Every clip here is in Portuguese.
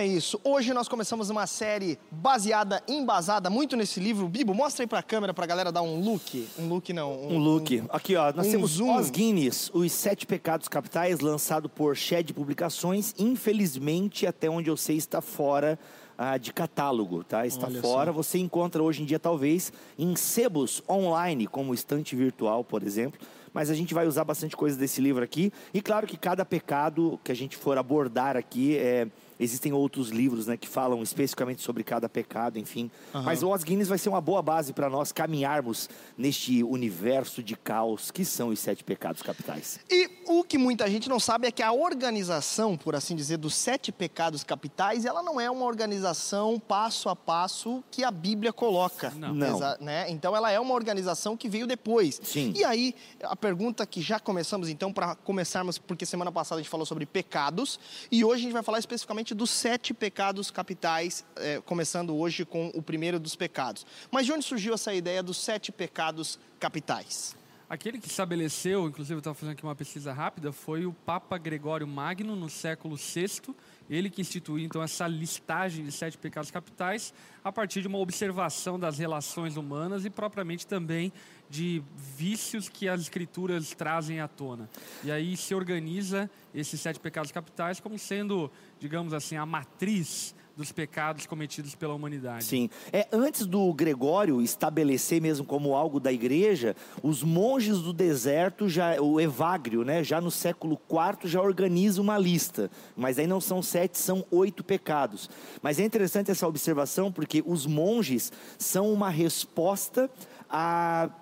é isso. Hoje nós começamos uma série baseada, embasada muito nesse livro. Bibo, mostra aí pra câmera pra galera dar um look. Um look não. Um, um look. Aqui, ó, nós um temos zoom. Os Guinness, Os Sete Pecados Capitais, lançado por Shed Publicações. Infelizmente, até onde eu sei, está fora ah, de catálogo, tá? Está Olha fora. Você encontra hoje em dia, talvez, em sebos online, como estante virtual, por exemplo. Mas a gente vai usar bastante coisa desse livro aqui. E claro que cada pecado que a gente for abordar aqui é. Existem outros livros né, que falam especificamente sobre cada pecado, enfim. Aham. Mas o Os Guinness vai ser uma boa base para nós caminharmos neste universo de caos que são os sete pecados capitais. E o que muita gente não sabe é que a organização, por assim dizer, dos sete pecados capitais, ela não é uma organização passo a passo que a Bíblia coloca. Não. Não. Né? Então ela é uma organização que veio depois. Sim. E aí, a pergunta que já começamos então, para começarmos, porque semana passada a gente falou sobre pecados, e hoje a gente vai falar especificamente dos sete pecados capitais, eh, começando hoje com o primeiro dos pecados. Mas de onde surgiu essa ideia dos sete pecados capitais? Aquele que estabeleceu, inclusive eu estava fazendo aqui uma pesquisa rápida, foi o Papa Gregório Magno no século VI. Ele que instituiu então essa listagem de sete pecados capitais a partir de uma observação das relações humanas e propriamente também de vícios que as escrituras trazem à tona. E aí se organiza esses sete pecados capitais como sendo, digamos assim, a matriz dos pecados cometidos pela humanidade. Sim. É, antes do Gregório estabelecer mesmo como algo da igreja, os monges do deserto, já, o Evagrio, né, já no século IV, já organiza uma lista. Mas aí não são sete, são oito pecados. Mas é interessante essa observação porque os monges são uma resposta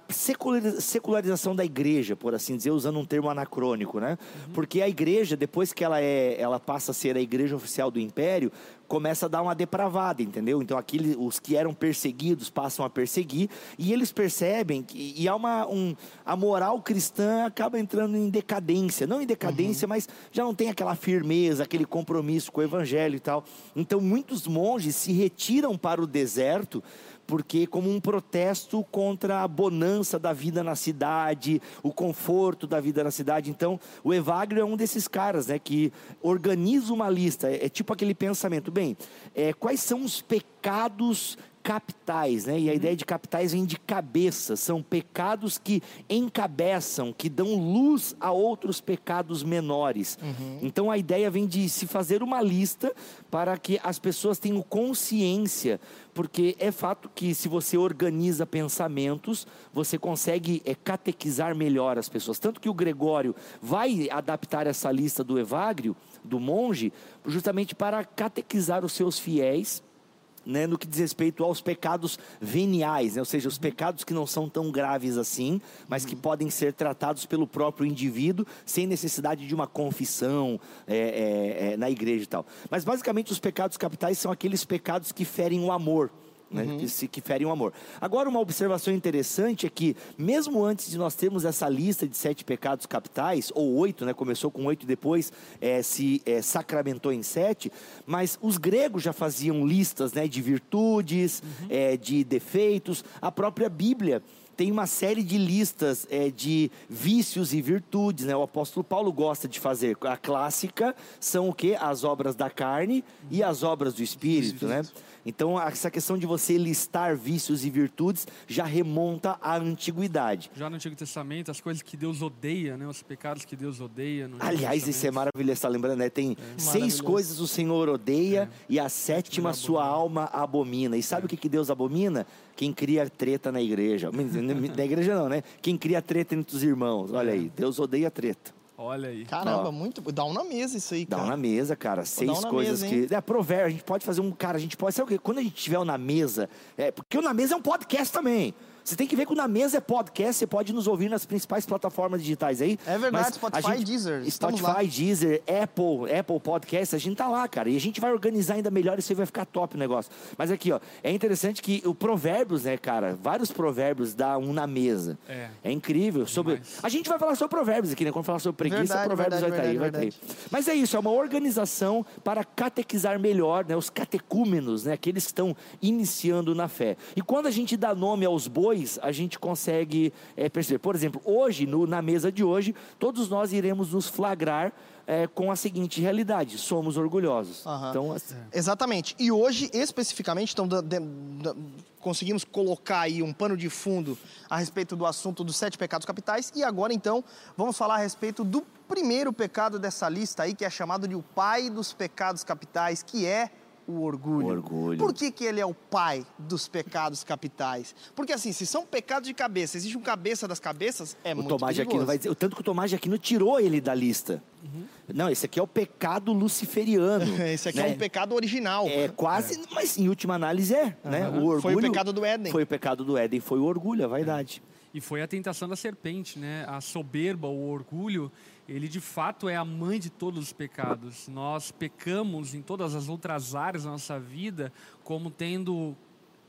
seculariza- secularização da igreja, por assim dizer, usando um termo anacrônico, né? Porque a igreja, depois que ela é, ela passa a ser a igreja oficial do império, começa a dar uma depravada, entendeu? Então aqueles, os que eram perseguidos passam a perseguir e eles percebem que e há uma um, a moral cristã acaba entrando em decadência, não em decadência, mas já não tem aquela firmeza, aquele compromisso com o evangelho e tal. Então muitos monges se retiram para o deserto porque como um protesto contra a bonança da vida na cidade, o conforto da vida na cidade. Então, o Evagrio é um desses caras, né, que organiza uma lista. É, é tipo aquele pensamento, bem, é, quais são os pecados capitais, né? E a ideia de capitais vem de cabeça, são pecados que encabeçam, que dão luz a outros pecados menores. Então a ideia vem de se fazer uma lista para que as pessoas tenham consciência, porque é fato que se você organiza pensamentos, você consegue é, catequizar melhor as pessoas. Tanto que o Gregório vai adaptar essa lista do Evagrio, do monge, justamente para catequizar os seus fiéis né, no que diz respeito aos pecados veniais, né, ou seja, os pecados que não são tão graves assim, mas que podem ser tratados pelo próprio indivíduo sem necessidade de uma confissão é, é, é, na igreja e tal. Mas basicamente os pecados capitais são aqueles pecados que ferem o amor. Né, que, se, que ferem o amor. Agora, uma observação interessante é que, mesmo antes de nós termos essa lista de sete pecados capitais, ou oito, né, começou com oito e depois eh, se eh, sacramentou em sete, mas os gregos já faziam listas né, de virtudes, eh, de defeitos, a própria Bíblia tem uma série de listas eh, de vícios e virtudes, né? O apóstolo Paulo gosta de fazer. A clássica são o que? As obras da carne e as obras do espírito, né? Então, essa questão de você listar vícios e virtudes já remonta à antiguidade. Já no Antigo Testamento, as coisas que Deus odeia, né? Os pecados que Deus odeia. Aliás, isso é maravilhoso, está lembrando, né? Tem seis Maravilhoso. coisas o Senhor odeia e a sétima ele sua abomina. alma abomina. E sabe o que, que Deus abomina? Quem cria treta na igreja. Na igreja não, né? Quem cria treta entre os irmãos. Olha aí, Deus odeia treta. Olha aí. Caramba, Ó. muito. Dá um na mesa isso aí, Dá cara. um na mesa, cara. Seis um coisas mesa, hein? que. É, provérbio, a gente pode fazer um. Cara, a gente pode. Sabe o quê? Quando a gente tiver o na mesa. É, porque o na mesa é um podcast também. Você tem que ver que o Na Mesa é podcast, você pode nos ouvir nas principais plataformas digitais aí. É verdade, Mas Spotify a gente- e Deezer, Spotify, lá. Deezer, Apple, Apple Podcast, a gente tá lá, cara. E a gente vai organizar ainda melhor, isso aí vai ficar top o negócio. Mas aqui, ó, é interessante que o Provérbios, né, cara, vários provérbios dá um na mesa. É. É incrível. Sobre... Demais. A gente vai falar sobre provérbios aqui, né? Quando falar sobre preguiça, Verdade, provérbios verdade, vai estar aí, verdade, vai estar aí. Mas é isso, é uma organização para catequizar melhor, né, os catecúmenos, né, aqueles que estão iniciando na fé. E quando a gente dá nome aos bois, dois a gente consegue é, perceber. Por exemplo, hoje, no, na mesa de hoje, todos nós iremos nos flagrar é, com a seguinte realidade: somos orgulhosos. Aham. Então, assim, Exatamente. E hoje, especificamente, então, da- da- da- conseguimos colocar aí um pano de fundo a respeito do assunto dos sete pecados capitais. E agora, então, vamos falar a respeito do primeiro pecado dessa lista aí, que é chamado de o pai dos pecados capitais, que é o orgulho. O orgulho. Por que, que ele é o pai dos pecados capitais? Porque, assim, se são pecados de cabeça, existe um cabeça das cabeças, é o muito Tomás de perigoso. Aquino vai dizer, o tanto que o Tomás de Aquino tirou ele da lista. Não, esse aqui é o pecado luciferiano. Esse aqui é né? um pecado original. É quase, mas em última análise é, né? O orgulho Foi o pecado do Éden. Foi o pecado do Éden, foi o orgulho, a vaidade. E foi a tentação da serpente, né? A soberba, o orgulho, ele de fato é a mãe de todos os pecados. Nós pecamos em todas as outras áreas da nossa vida como tendo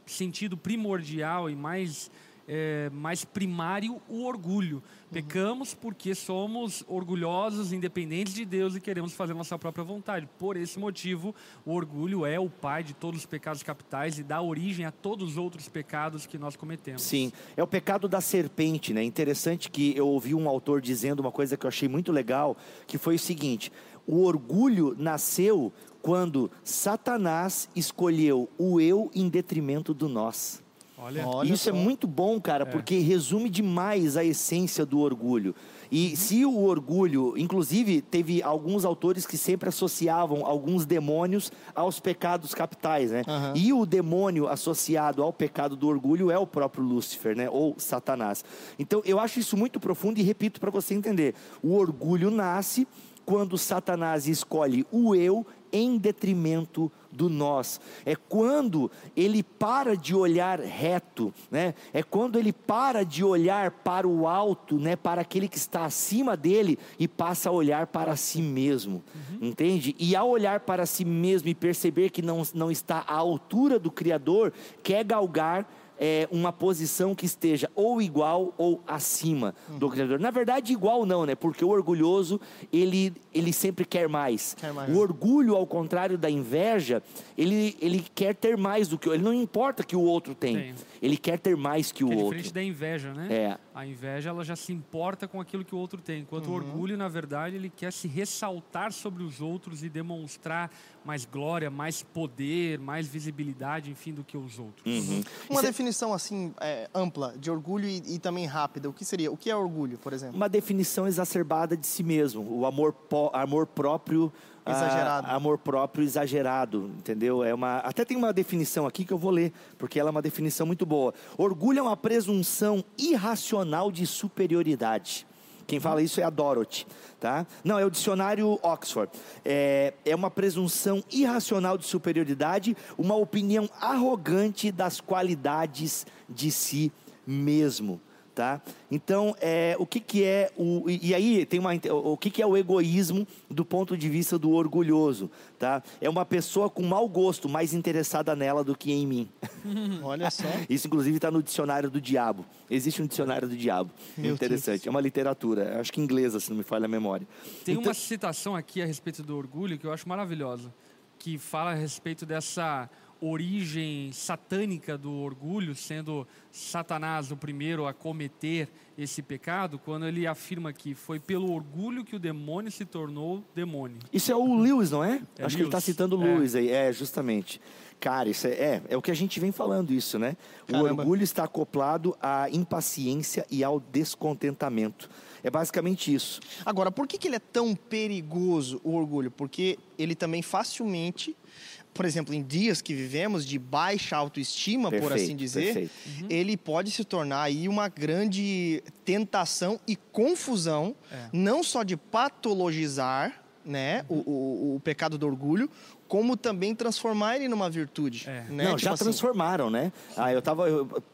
sentido primordial e mais, é, mais primário o orgulho. Pecamos porque somos orgulhosos, independentes de Deus e queremos fazer nossa própria vontade. Por esse motivo, o orgulho é o pai de todos os pecados capitais e dá origem a todos os outros pecados que nós cometemos. Sim, é o pecado da serpente, né? Interessante que eu ouvi um autor dizendo uma coisa que eu achei muito legal, que foi o seguinte: o orgulho nasceu quando Satanás escolheu o eu em detrimento do nós. Olha, Olha Isso é muito bom, cara, porque resume demais a essência do orgulho. E se o orgulho, inclusive, teve alguns autores que sempre associavam alguns demônios aos pecados capitais, né? Aham. E o demônio associado ao pecado do orgulho é o próprio Lúcifer, né? Ou Satanás. Então, eu acho isso muito profundo e repito para você entender. O orgulho nasce quando Satanás escolhe o eu em detrimento do nós. É quando ele para de olhar reto, né? É quando ele para de olhar para o alto, né? Para aquele que está acima dele e passa a olhar para si mesmo, entende? E ao olhar para si mesmo e perceber que não, não está à altura do Criador, quer galgar é, uma posição que esteja ou igual ou acima do Criador. Na verdade, igual não, né? Porque o orgulhoso, ele, ele sempre quer mais. Quer mais. O orgulho, ao contrário da inveja, ele, ele quer ter mais do que o Ele não importa que o outro tem. Tem. Ele quer ter mais que o é outro. diferente da inveja, né? É. A inveja ela já se importa com aquilo que o outro tem, enquanto Uhum. o orgulho, na verdade, ele quer se ressaltar sobre os outros e demonstrar mais glória, mais poder, mais visibilidade, enfim, do que os outros. Uhum. Uma Isso é- definição assim é, ampla de orgulho e, e também rápida. O que seria? O que é orgulho, por exemplo? uma definição exacerbada de si mesmo, o amor, amor próprio ah, Exagerado. amor próprio exagerado, entendeu? É uma até tem uma definição aqui que eu vou ler, porque ela é uma definição muito boa. Orgulho é uma presunção irracional de superioridade. Quem fala isso é a Dorothy, tá? Não, é o dicionário Oxford. É, é uma presunção irracional de superioridade, uma opinião arrogante das qualidades de si mesmo tá? Então, é, o que, que é o e e aí tem uma o que, que é o egoísmo do ponto de vista do orgulhoso, tá? É uma pessoa com mau gosto, mais interessada nela do que em mim. Olha só. Isso inclusive está no dicionário do diabo. Existe um dicionário do diabo. Meu Interessante. É uma literatura, acho que inglesa, se não me falha a memória. Tem Então- uma citação aqui a respeito do orgulho que eu acho maravilhosa, que fala a respeito dessa origem satânica do orgulho, sendo Satanás o primeiro a cometer esse pecado, quando ele afirma que foi pelo orgulho que o demônio se tornou demônio. Isso é o Lewis, não é? É Acho que ele está Lewis. citando o É. Lewis aí. É, justamente. Cara, isso é, é, é o que a gente vem falando isso, né? O Caramba. orgulho está acoplado à impaciência e ao descontentamento. É basicamente isso. Agora, por que, que ele é tão perigoso, o orgulho? Porque ele também facilmente, por exemplo, em dias que vivemos de baixa autoestima, por Perfeito, assim dizer, perfeito. ele pode se tornar aí uma grande tentação e confusão, É. não só de patologizar né, o, o, o pecado do orgulho, como também transformar ele numa virtude. É. Né? Não, Tipo já assim, transformaram, né? Ah, eu estava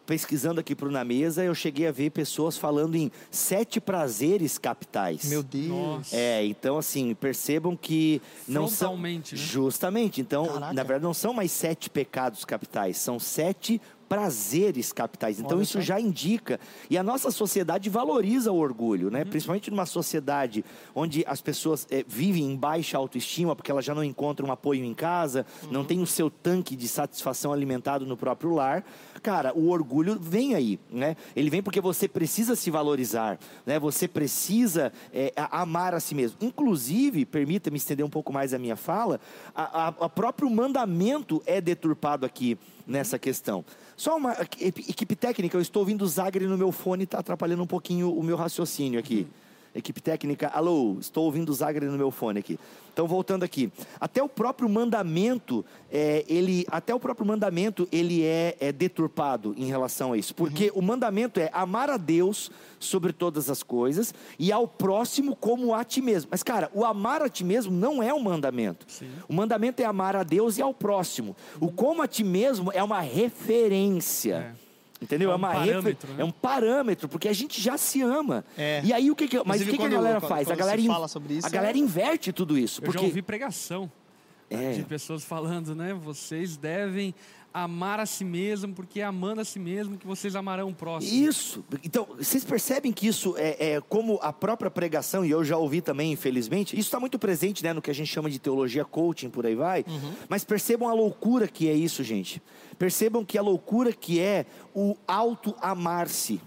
pesquisando aqui para o Na Mesa, eu cheguei a ver pessoas falando em sete prazeres capitais. Meu Deus. Nossa. É, então assim, percebam que não são né? justamente, então, Caraca. na verdade não são mais sete pecados capitais, são sete prazeres capitais. Então Olha isso já indica e a nossa sociedade valoriza o orgulho, né? Principalmente numa sociedade onde as pessoas eh, vivem em baixa autoestima porque elas já não encontram apoio em casa, não tem o seu tanque de satisfação alimentado no próprio lar. Cara, o orgulho vem aí, né? Ele vem porque você precisa se valorizar, né? Você precisa a- amar a si mesmo. Inclusive, permita-me estender um pouco mais a minha fala, a, a, a próprio mandamento é deturpado aqui nessa questão. Só uma equi- equipe técnica, eu estou ouvindo o Zagre no meu fone, está atrapalhando um pouquinho o meu raciocínio aqui. Equipe técnica, alô, estou ouvindo o Zagre no meu fone aqui. Então, voltando aqui. Até o próprio mandamento, é, ele, até o próprio mandamento, ele é, é deturpado em relação a isso. Porque o mandamento é amar a Deus sobre todas as coisas e ao próximo como a ti mesmo. Mas, cara, o amar a ti mesmo não é um mandamento. O mandamento é amar a Deus e ao próximo. O como a ti mesmo é uma referência. É. Entendeu? É É, um uma refer- parâmetro, né? é um parâmetro, porque a gente já se ama. É. E aí o que, que mas o que, que a galera quando- faz? quando a galera, in- fala sobre isso, a galera é- inverte tudo isso, Eu porque já ouvi pregação É. de pessoas falando, né? Vocês devem amar a si mesmo, porque é amando a si mesmo que vocês amarão o próximo. Isso. Então, vocês percebem que isso é, é como a própria pregação, e eu já ouvi também, infelizmente, isso está muito presente né, no que a gente chama de teologia coaching, por aí vai. Mas percebam a loucura que é isso, gente. Percebam que a loucura que é o auto-amar-se.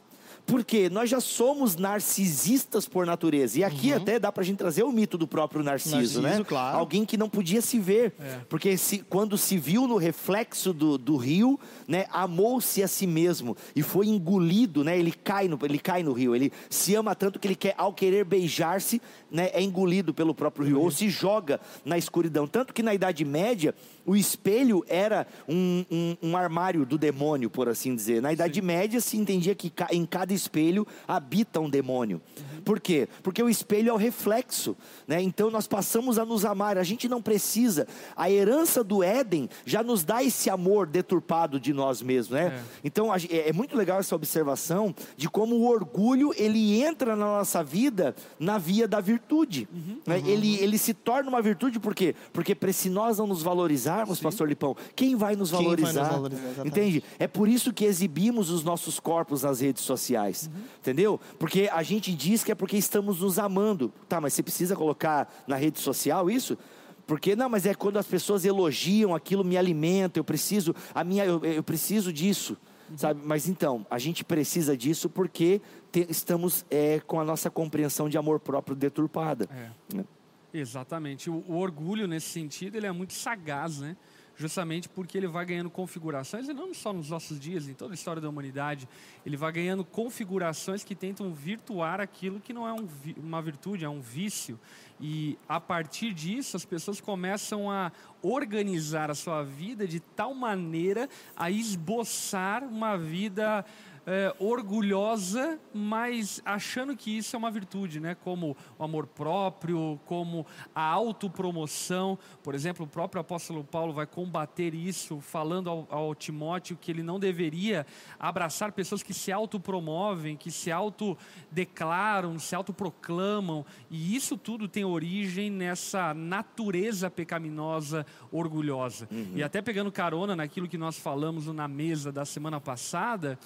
Porque nós já somos narcisistas por natureza. E aqui até dá pra gente trazer o mito do próprio narciso, né? Narciso, claro. Alguém que não podia se ver. É. Porque se, quando se viu no reflexo do, do rio, né, amou-se a si mesmo e foi engolido, né? Ele cai no, ele cai no rio. Ele se ama tanto que ele quer, ao querer beijar-se, né, é engolido pelo próprio rio ou se joga na escuridão. Tanto que na Idade Média o espelho era um, um- um armário do demônio, por assim dizer. Na Idade Média se entendia que em cada espelho habita um demônio. Por quê? Porque o espelho é o reflexo, né? Então nós passamos a nos amar. A gente não precisa. A herança do Éden já nos dá esse amor deturpado de nós mesmos, né? É. Então é é muito legal essa observação de como o orgulho ele entra na nossa vida na via da virtude. né? Ele, ele se torna uma virtude por quê? Porque se nós não nos valorizarmos, Pastor Lipão, quem vai nos Quem vai nos valorizar? valorizar. Entende? É por isso que exibimos os nossos corpos nas redes sociais. Entendeu? Porque a gente diz que é porque estamos nos amando. Tá, mas você precisa colocar na rede social isso? Porque não, mas é quando as pessoas elogiam aquilo me alimenta, eu preciso, a minha eu, eu preciso disso. Sabe? Mas então, a gente precisa disso porque te- estamos é, com a nossa compreensão de amor próprio deturpada. É. né? Exatamente. O, o orgulho, nesse sentido, ele é muito sagaz, né? Justamente porque ele vai ganhando configurações, e não só nos nossos dias, em toda a história da humanidade, ele vai ganhando configurações que tentam virtuar aquilo que não é um uma virtude, é um vício. E a partir disso, as pessoas começam a organizar a sua vida de tal maneira a esboçar uma vida é, orgulhosa, mas achando que isso é uma virtude, né? Como o amor próprio, como a autopromoção. Por exemplo, o próprio apóstolo Paulo vai combater isso, falando ao, ao Timóteo que ele não deveria abraçar pessoas que se autopromovem, que se autodeclaram, se autoproclamam. E isso tudo tem origem nessa natureza pecaminosa orgulhosa. E até pegando carona naquilo que nós falamos na mesa da semana passada,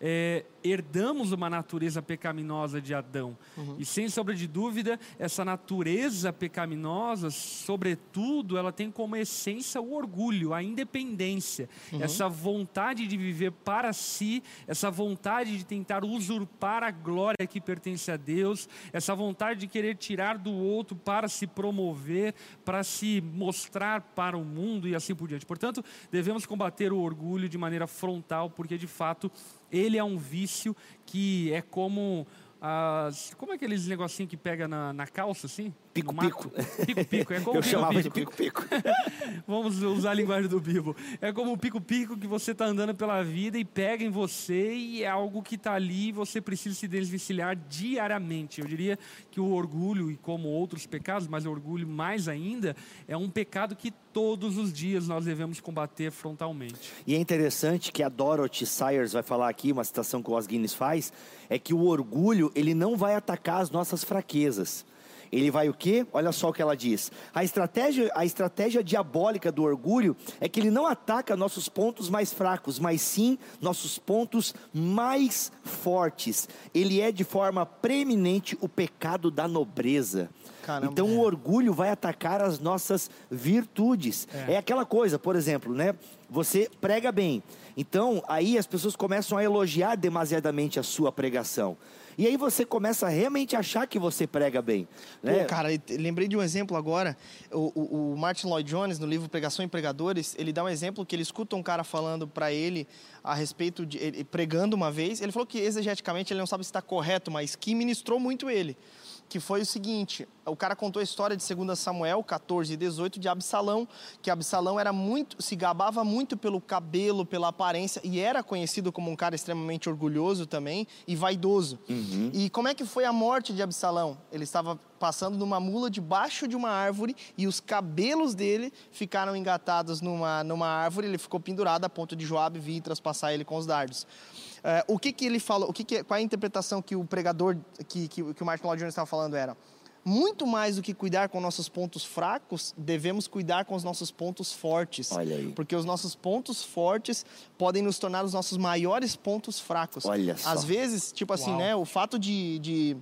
é, herdamos uma natureza pecaminosa de Adão. E sem sombra de dúvida, essa natureza pecaminosa, sobretudo, ela tem como essência o orgulho, a independência, essa vontade de viver para si, essa vontade de tentar usurpar a glória que pertence a Deus, essa vontade de querer tirar do outro para se promover, para se mostrar para o mundo e assim por diante. Portanto, devemos combater o orgulho de maneira frontal, porque de fato ele é um vício que é como. As, como é aqueles negocinho que pega na, na calça, assim? Pico-pico. Pico-pico, é como Eu chamava de pico-pico. Vamos usar a linguagem do Bibo. É como o pico-pico que você está andando pela vida e pega em você e é algo que está ali e você precisa se desvencilhar diariamente. Eu diria que o orgulho, e como outros pecados, mas o orgulho mais ainda, é um pecado que todos os dias nós devemos combater frontalmente. E é interessante que a Dorothy Sayers vai falar aqui, uma citação que o Os Guinness faz, é que o orgulho, ele não vai atacar as nossas fraquezas. Ele vai o quê? Olha só o que ela diz. A estratégia, a estratégia diabólica do orgulho é que ele não ataca nossos pontos mais fracos, mas sim nossos pontos mais fortes. Ele é de forma preeminente o pecado da nobreza. Caramba. Então o orgulho vai atacar as nossas virtudes. É. é aquela coisa, por exemplo, né? Você prega bem. Então aí as pessoas começam a elogiar demasiadamente a sua pregação. E aí você começa a realmente achar que você prega bem. Né? Pô, cara, lembrei de um exemplo agora. O, o, o, Martin Lloyd Jones, no livro Pregação em Pregadores, ele dá um exemplo que ele escuta um cara falando para ele a respeito de. Ele, pregando uma vez. Ele falou que exegeticamente ele não sabe se está correto, mas que ministrou muito ele que foi o seguinte: o cara contou a história de 2 Samuel 14 e 18 de Absalão, que Absalão era muito, se gabava muito pelo cabelo, pela aparência, e era conhecido como um cara extremamente orgulhoso também e vaidoso. Uhum. E como é que foi a morte de Absalão? Ele estava passando numa mula debaixo de uma árvore e os cabelos dele ficaram engatados numa, numa árvore, ele ficou pendurado a ponto de Joabe vir traspassar ele com os dardos. É, o que, que ele fala, o que, que qual é a interpretação que o pregador, que, que, que o Martin Lloyd Jones estava falando era? Muito mais do que cuidar com nossos pontos fracos, devemos cuidar com os nossos pontos fortes. Olha aí. Porque os nossos pontos fortes podem nos tornar os nossos maiores pontos fracos. Olha só. Às vezes, tipo assim, Uau. né? O fato de, de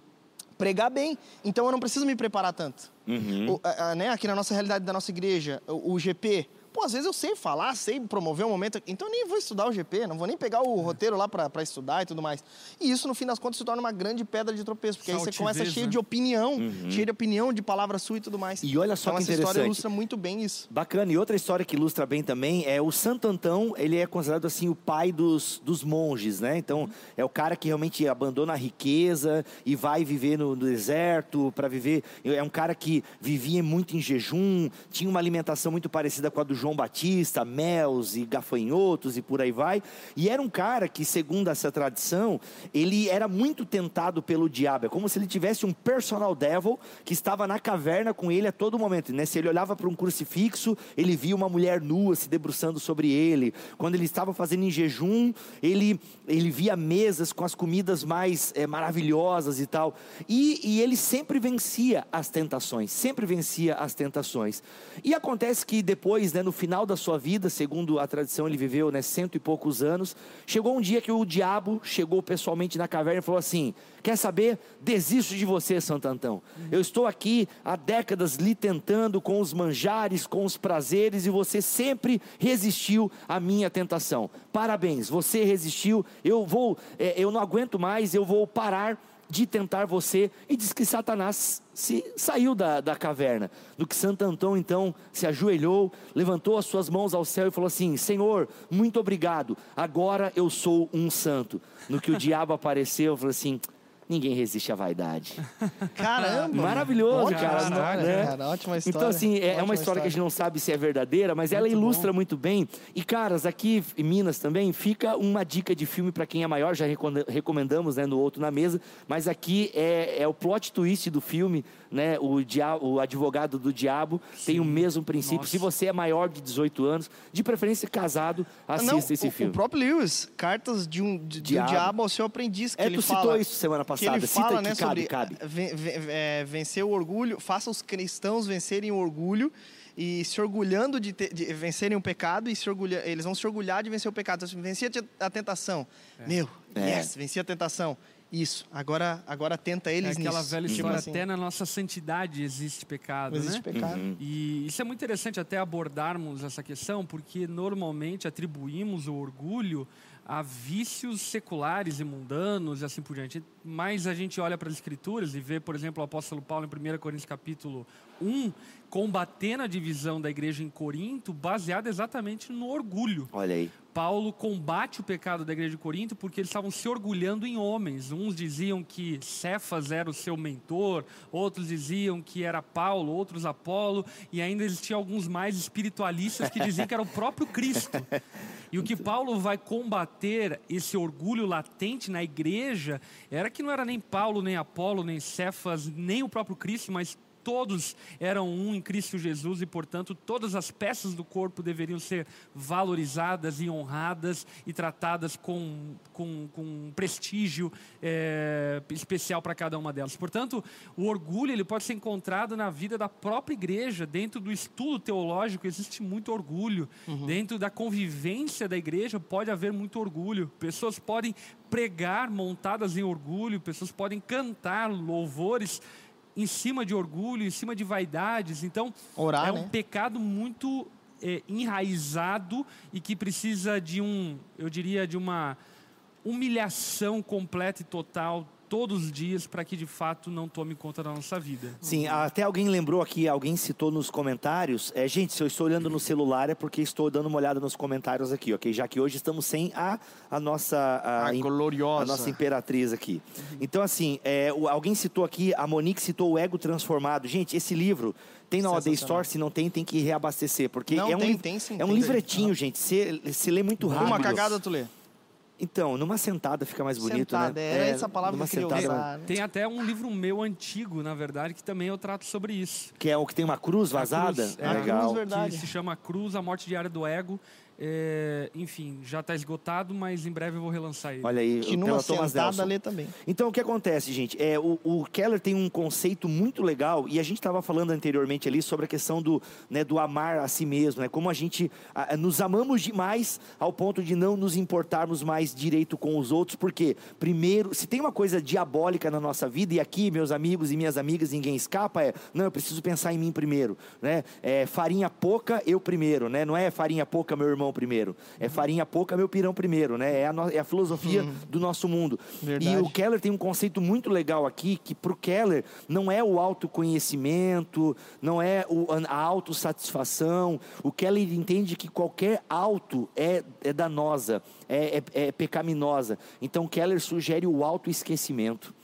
pregar bem, então eu não preciso me preparar tanto. Uhum. O, a, a, né, aqui na nossa realidade da nossa igreja, o, o GP, Pô, às vezes eu sei falar, sei promover um momento, então eu nem vou estudar o GP, não vou nem pegar o roteiro lá para estudar e tudo mais. E isso, no fim das contas, se torna uma grande pedra de tropeço, porque aí você começa cheio de opinião, uhum. cheio de opinião, de palavra sua e tudo mais. E olha só então, que essa interessante. história ilustra muito bem isso. Bacana. E outra história que ilustra bem também é o Santo Antão, ele é considerado assim o pai dos, dos monges, né? Então, é o cara que realmente abandona a riqueza e vai viver no, no deserto para viver. É um cara que vivia muito em jejum, tinha uma alimentação muito parecida com a do João Batista, mels e gafanhotos e por aí vai. E era um cara que, segundo essa tradição, ele era muito tentado pelo diabo. É como se ele tivesse um personal devil que estava na caverna com ele a todo momento. Né? Se ele olhava para um crucifixo, ele via uma mulher nua se debruçando sobre ele. Quando ele estava fazendo em jejum, ele, ele via mesas com as comidas mais é, maravilhosas e tal. E, e ele sempre vencia as tentações, sempre vencia as tentações. E acontece que depois, né, no final da sua vida, segundo a tradição, ele viveu né, cento e poucos anos. Chegou um dia que o diabo chegou pessoalmente na caverna e falou assim: Quer saber? Desisto de você, Santo Antão. Eu estou aqui há décadas lhe tentando com os manjares, com os prazeres, e você sempre resistiu à minha tentação. Parabéns, você resistiu. Eu vou, é, eu não aguento mais, eu vou parar de tentar você, e diz que Satanás se saiu da, da caverna. No que Santo Antão então se ajoelhou, levantou as suas mãos ao céu e falou assim: Senhor, muito obrigado, agora eu sou um santo. No que o diabo apareceu, falou assim: ninguém resiste à vaidade. Caramba! Maravilhoso, ótima cara, história, né? cara. Ótima história. Então, assim, é, é uma história, história, que a gente não sabe se é verdadeira, mas muito ela ilustra bom. muito bem. E, caras, aqui em Minas também fica uma dica de filme para quem é maior, já recomendamos né, no outro na mesa, mas aqui é, é o plot twist do filme, né? O, dia, o advogado do diabo Sim. tem o mesmo princípio. Nossa. Se você é maior de 18 anos, de preferência casado, assista não, esse o, filme. O próprio Lewis, Cartas de um de, diabo. diabo ao seu aprendiz, que é, ele tu fala... citou isso semana passada que ele fala, né, cabe, sobre cabe. É, vencer o orgulho, faça os cristãos vencerem o orgulho e se orgulhando de, de vencerem o pecado e se orgulha, eles vão se orgulhar de vencer o pecado. Então, venci a tentação. É. Meu, é. yes, venci a tentação. Isso, agora, agora tenta eles é aquela nisso. velha tipo história, assim. até na nossa santidade existe pecado, existe né? pecado. Uhum. E isso é muito interessante até abordarmos essa questão, porque normalmente atribuímos o orgulho a vícios seculares e mundanos e assim por diante. Mas a gente olha para as escrituras e vê, por exemplo, o apóstolo Paulo em 1 Coríntios capítulo 1, combatendo a divisão da igreja em Corinto, baseada exatamente no orgulho. Olha aí. Paulo combate o pecado da igreja de Corinto porque eles estavam se orgulhando em homens. Uns diziam que Cefas era o seu mentor, outros diziam que era Paulo, outros Apolo, e ainda existiam alguns mais espiritualistas que diziam que era o próprio Cristo. E o que Paulo vai combater esse orgulho latente na igreja era que não era nem Paulo, nem Apolo, nem Cefas, nem o próprio Cristo, mas todos eram um em Cristo Jesus e, portanto, todas as peças do corpo deveriam ser valorizadas e honradas e tratadas com, com, com prestígio é, especial para cada uma delas. Portanto, o orgulho ele pode ser encontrado na vida da própria igreja, dentro do estudo teológico existe muito orgulho, uhum. dentro da convivência da igreja pode haver muito orgulho. Pessoas podem pregar montadas em orgulho, pessoas podem cantar louvores em cima de orgulho, em cima de vaidades. Então, Orar, é um né? pecado muito é, enraizado e que precisa de um, eu diria, de uma humilhação completa e total todos os dias para que de fato não tome conta da nossa vida. Sim, até alguém lembrou aqui, alguém citou nos comentários. É, gente, se eu estou olhando no celular é porque estou dando uma olhada nos comentários aqui, ok? Já que hoje estamos sem a, a nossa a, a gloriosa, a nossa imperatriz aqui. Então, assim, é, alguém citou aqui, a Monique citou o ego transformado. Gente, esse livro tem na OD Store, se não tem, tem que reabastecer, porque não, é um, tem, tem, sim, é um tem, livretinho, gente. Você, você lê muito rápido. Uma cagada tu lê. Então, numa sentada fica mais bonito, sentada, né? É, essa palavra que eu queria sentada, usar. Né? Tem até um livro meu antigo, na verdade, que também eu trato sobre isso. Que é o que tem uma cruz vazada? Cruz, é, legal. Cruz, verdade. Que se chama Cruz, a morte diária do ego. É, enfim, já está esgotado, mas em breve eu vou relançar ele. Olha aí, que numa sentada lê também. Então, o que acontece, gente? É, o, o, Keller tem um conceito muito legal, e a gente estava falando anteriormente ali sobre a questão do, né, do amar a si mesmo, né? Como a gente a, nos amamos demais ao ponto de não nos importarmos mais direito com os outros, porque, primeiro, se tem uma coisa diabólica na nossa vida, e aqui, meus amigos e minhas amigas, ninguém escapa, é, não, eu preciso pensar em mim primeiro, né? É, farinha pouca, eu primeiro, né? Não é farinha pouca, meu irmão primeiro. É farinha pouca, meu pirão primeiro, né? É a, no, é a filosofia uhum. do nosso mundo. Verdade. E o Keller tem um conceito muito legal aqui, que para o Keller não é o autoconhecimento, não é o, a autossatisfação. O Keller entende que qualquer auto é, é danosa, é, é, é pecaminosa. Então Keller sugere o autoesquecimento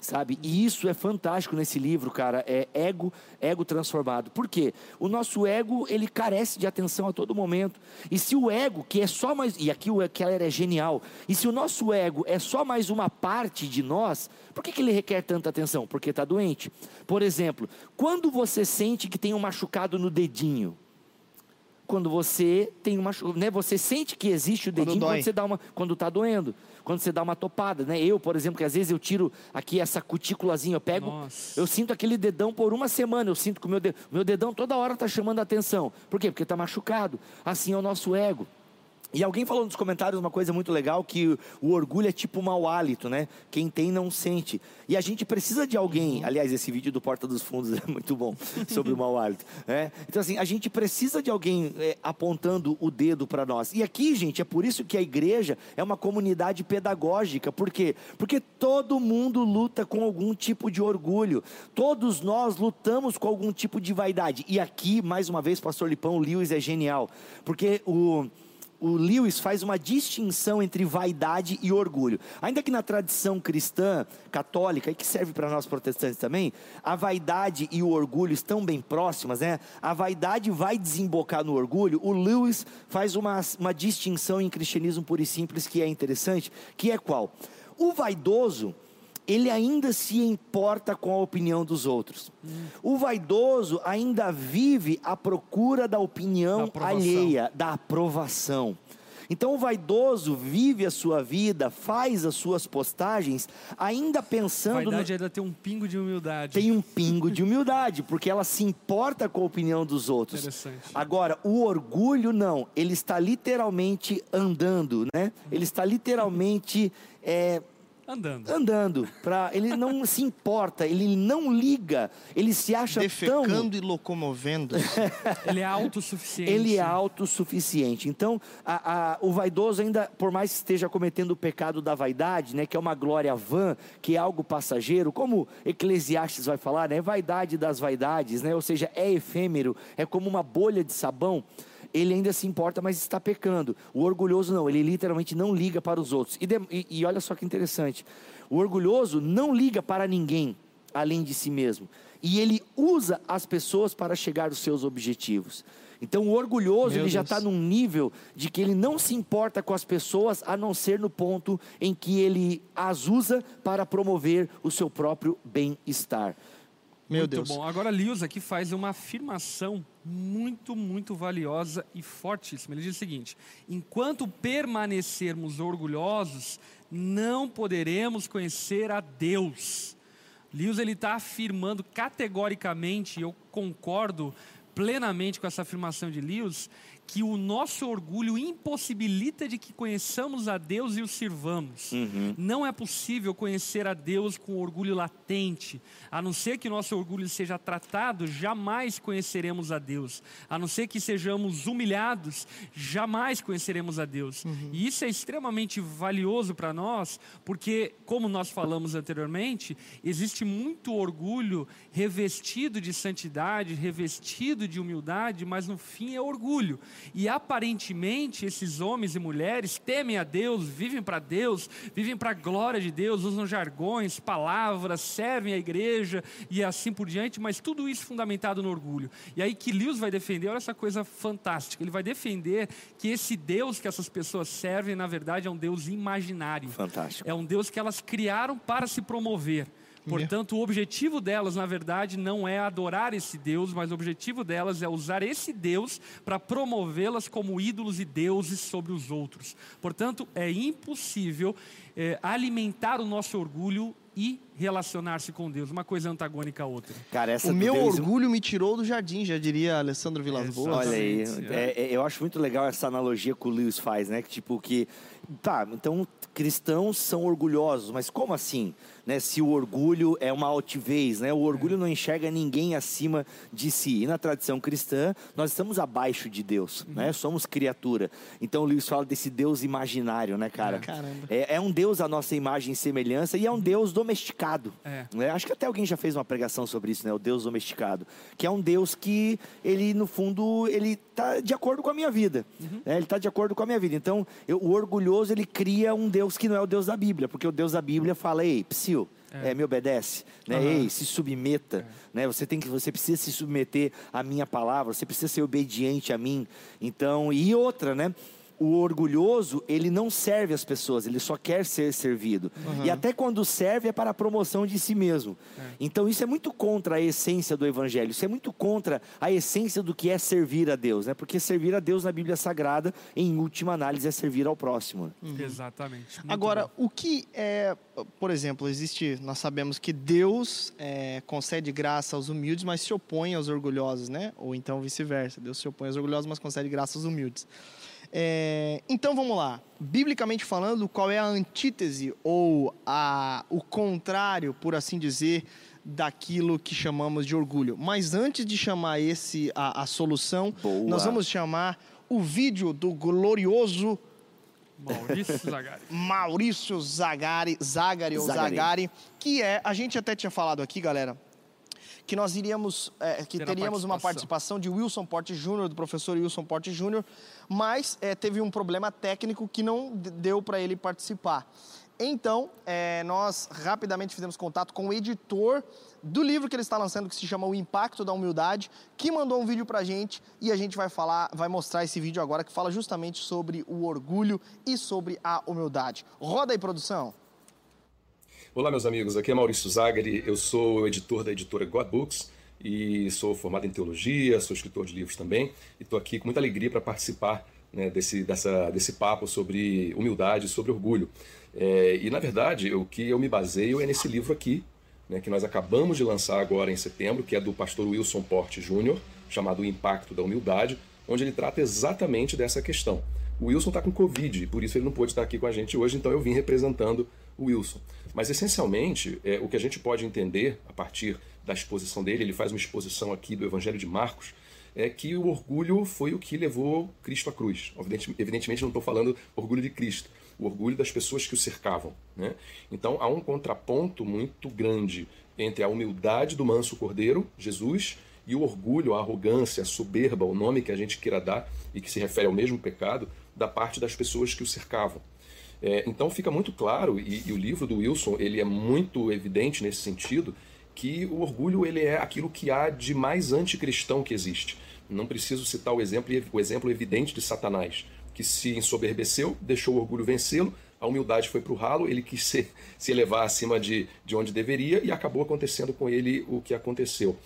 sabe? E isso é fantástico nesse livro, cara, é ego, ego transformado. Por quê? O nosso ego, ele carece de atenção a todo momento. E se o ego, que é só mais, e aqui o Keller é genial, e se o nosso ego é só mais uma parte de nós, por que, que ele requer tanta atenção? Porque está doente. Por exemplo, quando você sente que tem um machucado no dedinho, quando você tem uma, né, você sente que existe o dedinho quando, quando você dá uma, quando está doendo quando você dá uma topada, né? Eu, por exemplo, que às vezes eu tiro aqui essa cutículazinha, eu pego, Nossa. eu sinto aquele dedão por uma semana, eu sinto que o meu, dedão, meu dedão toda hora está chamando a atenção. Por quê? Porque está machucado. Assim é o nosso ego. E alguém falou nos comentários uma coisa muito legal, que o orgulho é tipo mau hálito, né? Quem tem não sente. E a gente precisa de alguém, uhum. aliás, esse vídeo do Porta dos Fundos é muito bom, sobre o mau hálito. Né? Então assim, a gente precisa de alguém é, apontando o dedo para nós. E aqui, gente, é por isso que a igreja é uma comunidade pedagógica. Por quê? Porque todo mundo luta com algum tipo de orgulho. Todos nós lutamos com algum tipo de vaidade. E aqui, mais uma vez, pastor Lipão Lewis é genial. Porque o o Lewis faz uma distinção entre vaidade e orgulho. Ainda que na tradição cristã, católica, e que serve para nós protestantes também, a vaidade e o orgulho estão bem próximas, né? A vaidade vai desembocar no orgulho. O Lewis faz uma, uma distinção em cristianismo puro e simples que é interessante, que é qual? O vaidoso ele ainda se importa com a opinião dos outros. Hum. O vaidoso ainda vive à procura da opinião da alheia, da aprovação. Então o vaidoso vive a sua vida, faz as suas postagens, ainda pensando. A vaidade no... ainda tem um pingo de humildade. Tem um pingo de humildade, porque ela se importa com a opinião dos outros. Interessante. Agora, o orgulho não, ele está literalmente andando, né? Ele está literalmente. É, Andando. Andando. Pra, ele não se importa, ele não liga, ele se acha Defecando tão... e locomovendo. ele é autossuficiente. Ele é autossuficiente. Então, a, a, o vaidoso ainda, por mais que esteja cometendo o pecado da vaidade, né, que é uma glória vã, que é algo passageiro, como Eclesiastes vai falar, né, vaidade das vaidades, né, ou seja, é efêmero, é como uma bolha de sabão ele ainda se importa, mas está pecando. O orgulhoso não, ele literalmente não liga para os outros. E, de, e, e olha só que interessante: o orgulhoso não liga para ninguém além de si mesmo. E ele usa as pessoas para chegar aos seus objetivos. Então o orgulhoso ele já está num nível de que ele não se importa com as pessoas a não ser no ponto em que ele as usa para promover o seu próprio bem-estar. Meu muito Deus. bom. Agora, Lewis aqui faz uma afirmação muito, muito valiosa e fortíssima. Ele diz o seguinte: enquanto permanecermos orgulhosos, não poderemos conhecer a Deus. Lewis ele está afirmando categoricamente, e eu concordo plenamente com essa afirmação de Lewis, que o nosso orgulho impossibilita de que conheçamos a Deus e o sirvamos. Uhum. Não é possível conhecer a Deus com orgulho latente. A não ser que nosso orgulho seja tratado, jamais conheceremos a Deus. A não ser que sejamos humilhados, jamais conheceremos a Deus. E isso é extremamente valioso para nós, porque, como nós falamos anteriormente, existe muito orgulho revestido de santidade, revestido de humildade, mas no fim é orgulho. E aparentemente esses homens e mulheres temem a Deus, vivem para Deus, vivem para a glória de Deus, usam jargões, palavras, servem a igreja e assim por diante, mas tudo isso fundamentado no orgulho. E aí que Lewis vai defender, olha essa coisa fantástica, ele vai defender que esse Deus que essas pessoas servem, na verdade, é um Deus imaginário. Fantástico. É um Deus que elas criaram para se promover. Portanto, o objetivo delas, na verdade, não é adorar esse Deus, mas o objetivo delas é usar esse Deus para promovê-las como ídolos e deuses sobre os outros. Portanto, é impossível é, alimentar o nosso orgulho e relacionar-se com Deus. Uma coisa antagônica à outra. Cara, essa O meu Deus- orgulho me tirou do jardim, já diria Alessandro Vilas Boas. Olha aí, Exatamente, é, é, eu acho muito legal essa analogia que o Lewis faz, né? Que tipo que, tá, então cristãos são orgulhosos, mas como assim? Né? Se o orgulho é uma altivez, né? O orgulho não enxerga ninguém acima de si. E na tradição cristã, nós estamos abaixo de Deus, né? Somos criatura. Então o Lewis fala desse Deus imaginário, né, cara? Caramba. É, é um Deus à nossa imagem e semelhança e é um Deus domesticado. É. né? Acho que até alguém já fez uma pregação sobre isso, né? O Deus domesticado. Que é um Deus que, ele, no fundo, ele está de acordo com a minha vida. né? Ele está de acordo com a minha vida. Então, eu- o orgulhoso, ele cria um Deus que não é o Deus da Bíblia. Porque o Deus da Bíblia fala, ei, psiu, é. me obedece. Né? Aham. Ei, se submeta. Né? Você, tem que, você precisa se submeter à minha palavra. Você precisa ser obediente a mim. Então, e outra, né? O orgulhoso, ele não serve as pessoas, ele só quer ser servido. E até quando serve é para a promoção de si mesmo. Então isso é muito contra a essência do evangelho, isso é muito contra a essência do que é servir a Deus, né? Porque servir a Deus na Bíblia Sagrada, em última análise, é servir ao próximo. Exatamente. Muito Agora, bom. o que é, por exemplo, existe, nós sabemos que Deus é, concede graça aos humildes, mas se opõe aos orgulhosos, né? Ou então vice-versa. Deus se opõe aos orgulhosos, mas concede graça aos humildes. É, então vamos lá. Biblicamente falando, qual é a antítese ou a, o contrário, por assim dizer, daquilo que chamamos de orgulho? Mas antes de chamar esse a, a solução, Boa. nós vamos chamar o vídeo do glorioso Maurício Zagari. Maurício Zagari, Zagari ou Zagari. Zagari, que é, a gente até tinha falado aqui, galera, que nós iríamos, é, que teríamos uma participação de Wilson Porte Júnior, do professor Wilson Porte Júnior, mas é, teve um problema técnico que não deu para ele participar. Então, é, nós rapidamente fizemos contato com o editor do livro que ele está lançando, que se chama O Impacto da Humildade, que mandou um vídeo pra gente e a gente vai falar, vai mostrar esse vídeo agora que fala justamente sobre o orgulho e sobre a humildade. Roda aí, produção. Olá, meus amigos. Aqui é Maurício Zagari. Eu sou editor da editora God Books e sou formado em teologia, sou escritor de livros também. E estou aqui com muita alegria para participar né, desse, dessa, desse papo sobre humildade, sobre orgulho. É, e, na verdade, o que eu me baseio é nesse livro aqui, né, que nós acabamos de lançar agora em setembro, que é do pastor Wilson Porte Júnior, chamado O Impacto da Humildade, onde ele trata exatamente dessa questão. O Wilson está com Covid, por isso ele não pôde estar aqui com a gente hoje, então eu vim representando o Wilson. Mas essencialmente, é, o que a gente pode entender a partir da exposição dele, ele faz uma exposição aqui do Evangelho de Marcos, é que o orgulho foi o que levou Cristo à cruz. Evidente- Evidentemente, não estou falando orgulho de Cristo, o orgulho das pessoas que o cercavam. Né? Então, há um contraponto muito grande entre a humildade do manso cordeiro, Jesus, e o orgulho, a arrogância, a soberba, o nome que a gente queira dar e que se refere ao mesmo pecado, da parte das pessoas que o cercavam. É, então fica muito claro, e, e o livro do Wilson ele é muito evidente nesse sentido, que o orgulho ele é aquilo que há de mais anticristão que existe. Não preciso citar o exemplo, o exemplo evidente de Satanás, que se ensoberbeceu, deixou o orgulho vencê-lo, a humildade foi para o ralo, ele quis se, se elevar acima de, de onde deveria e acabou acontecendo com ele o que aconteceu.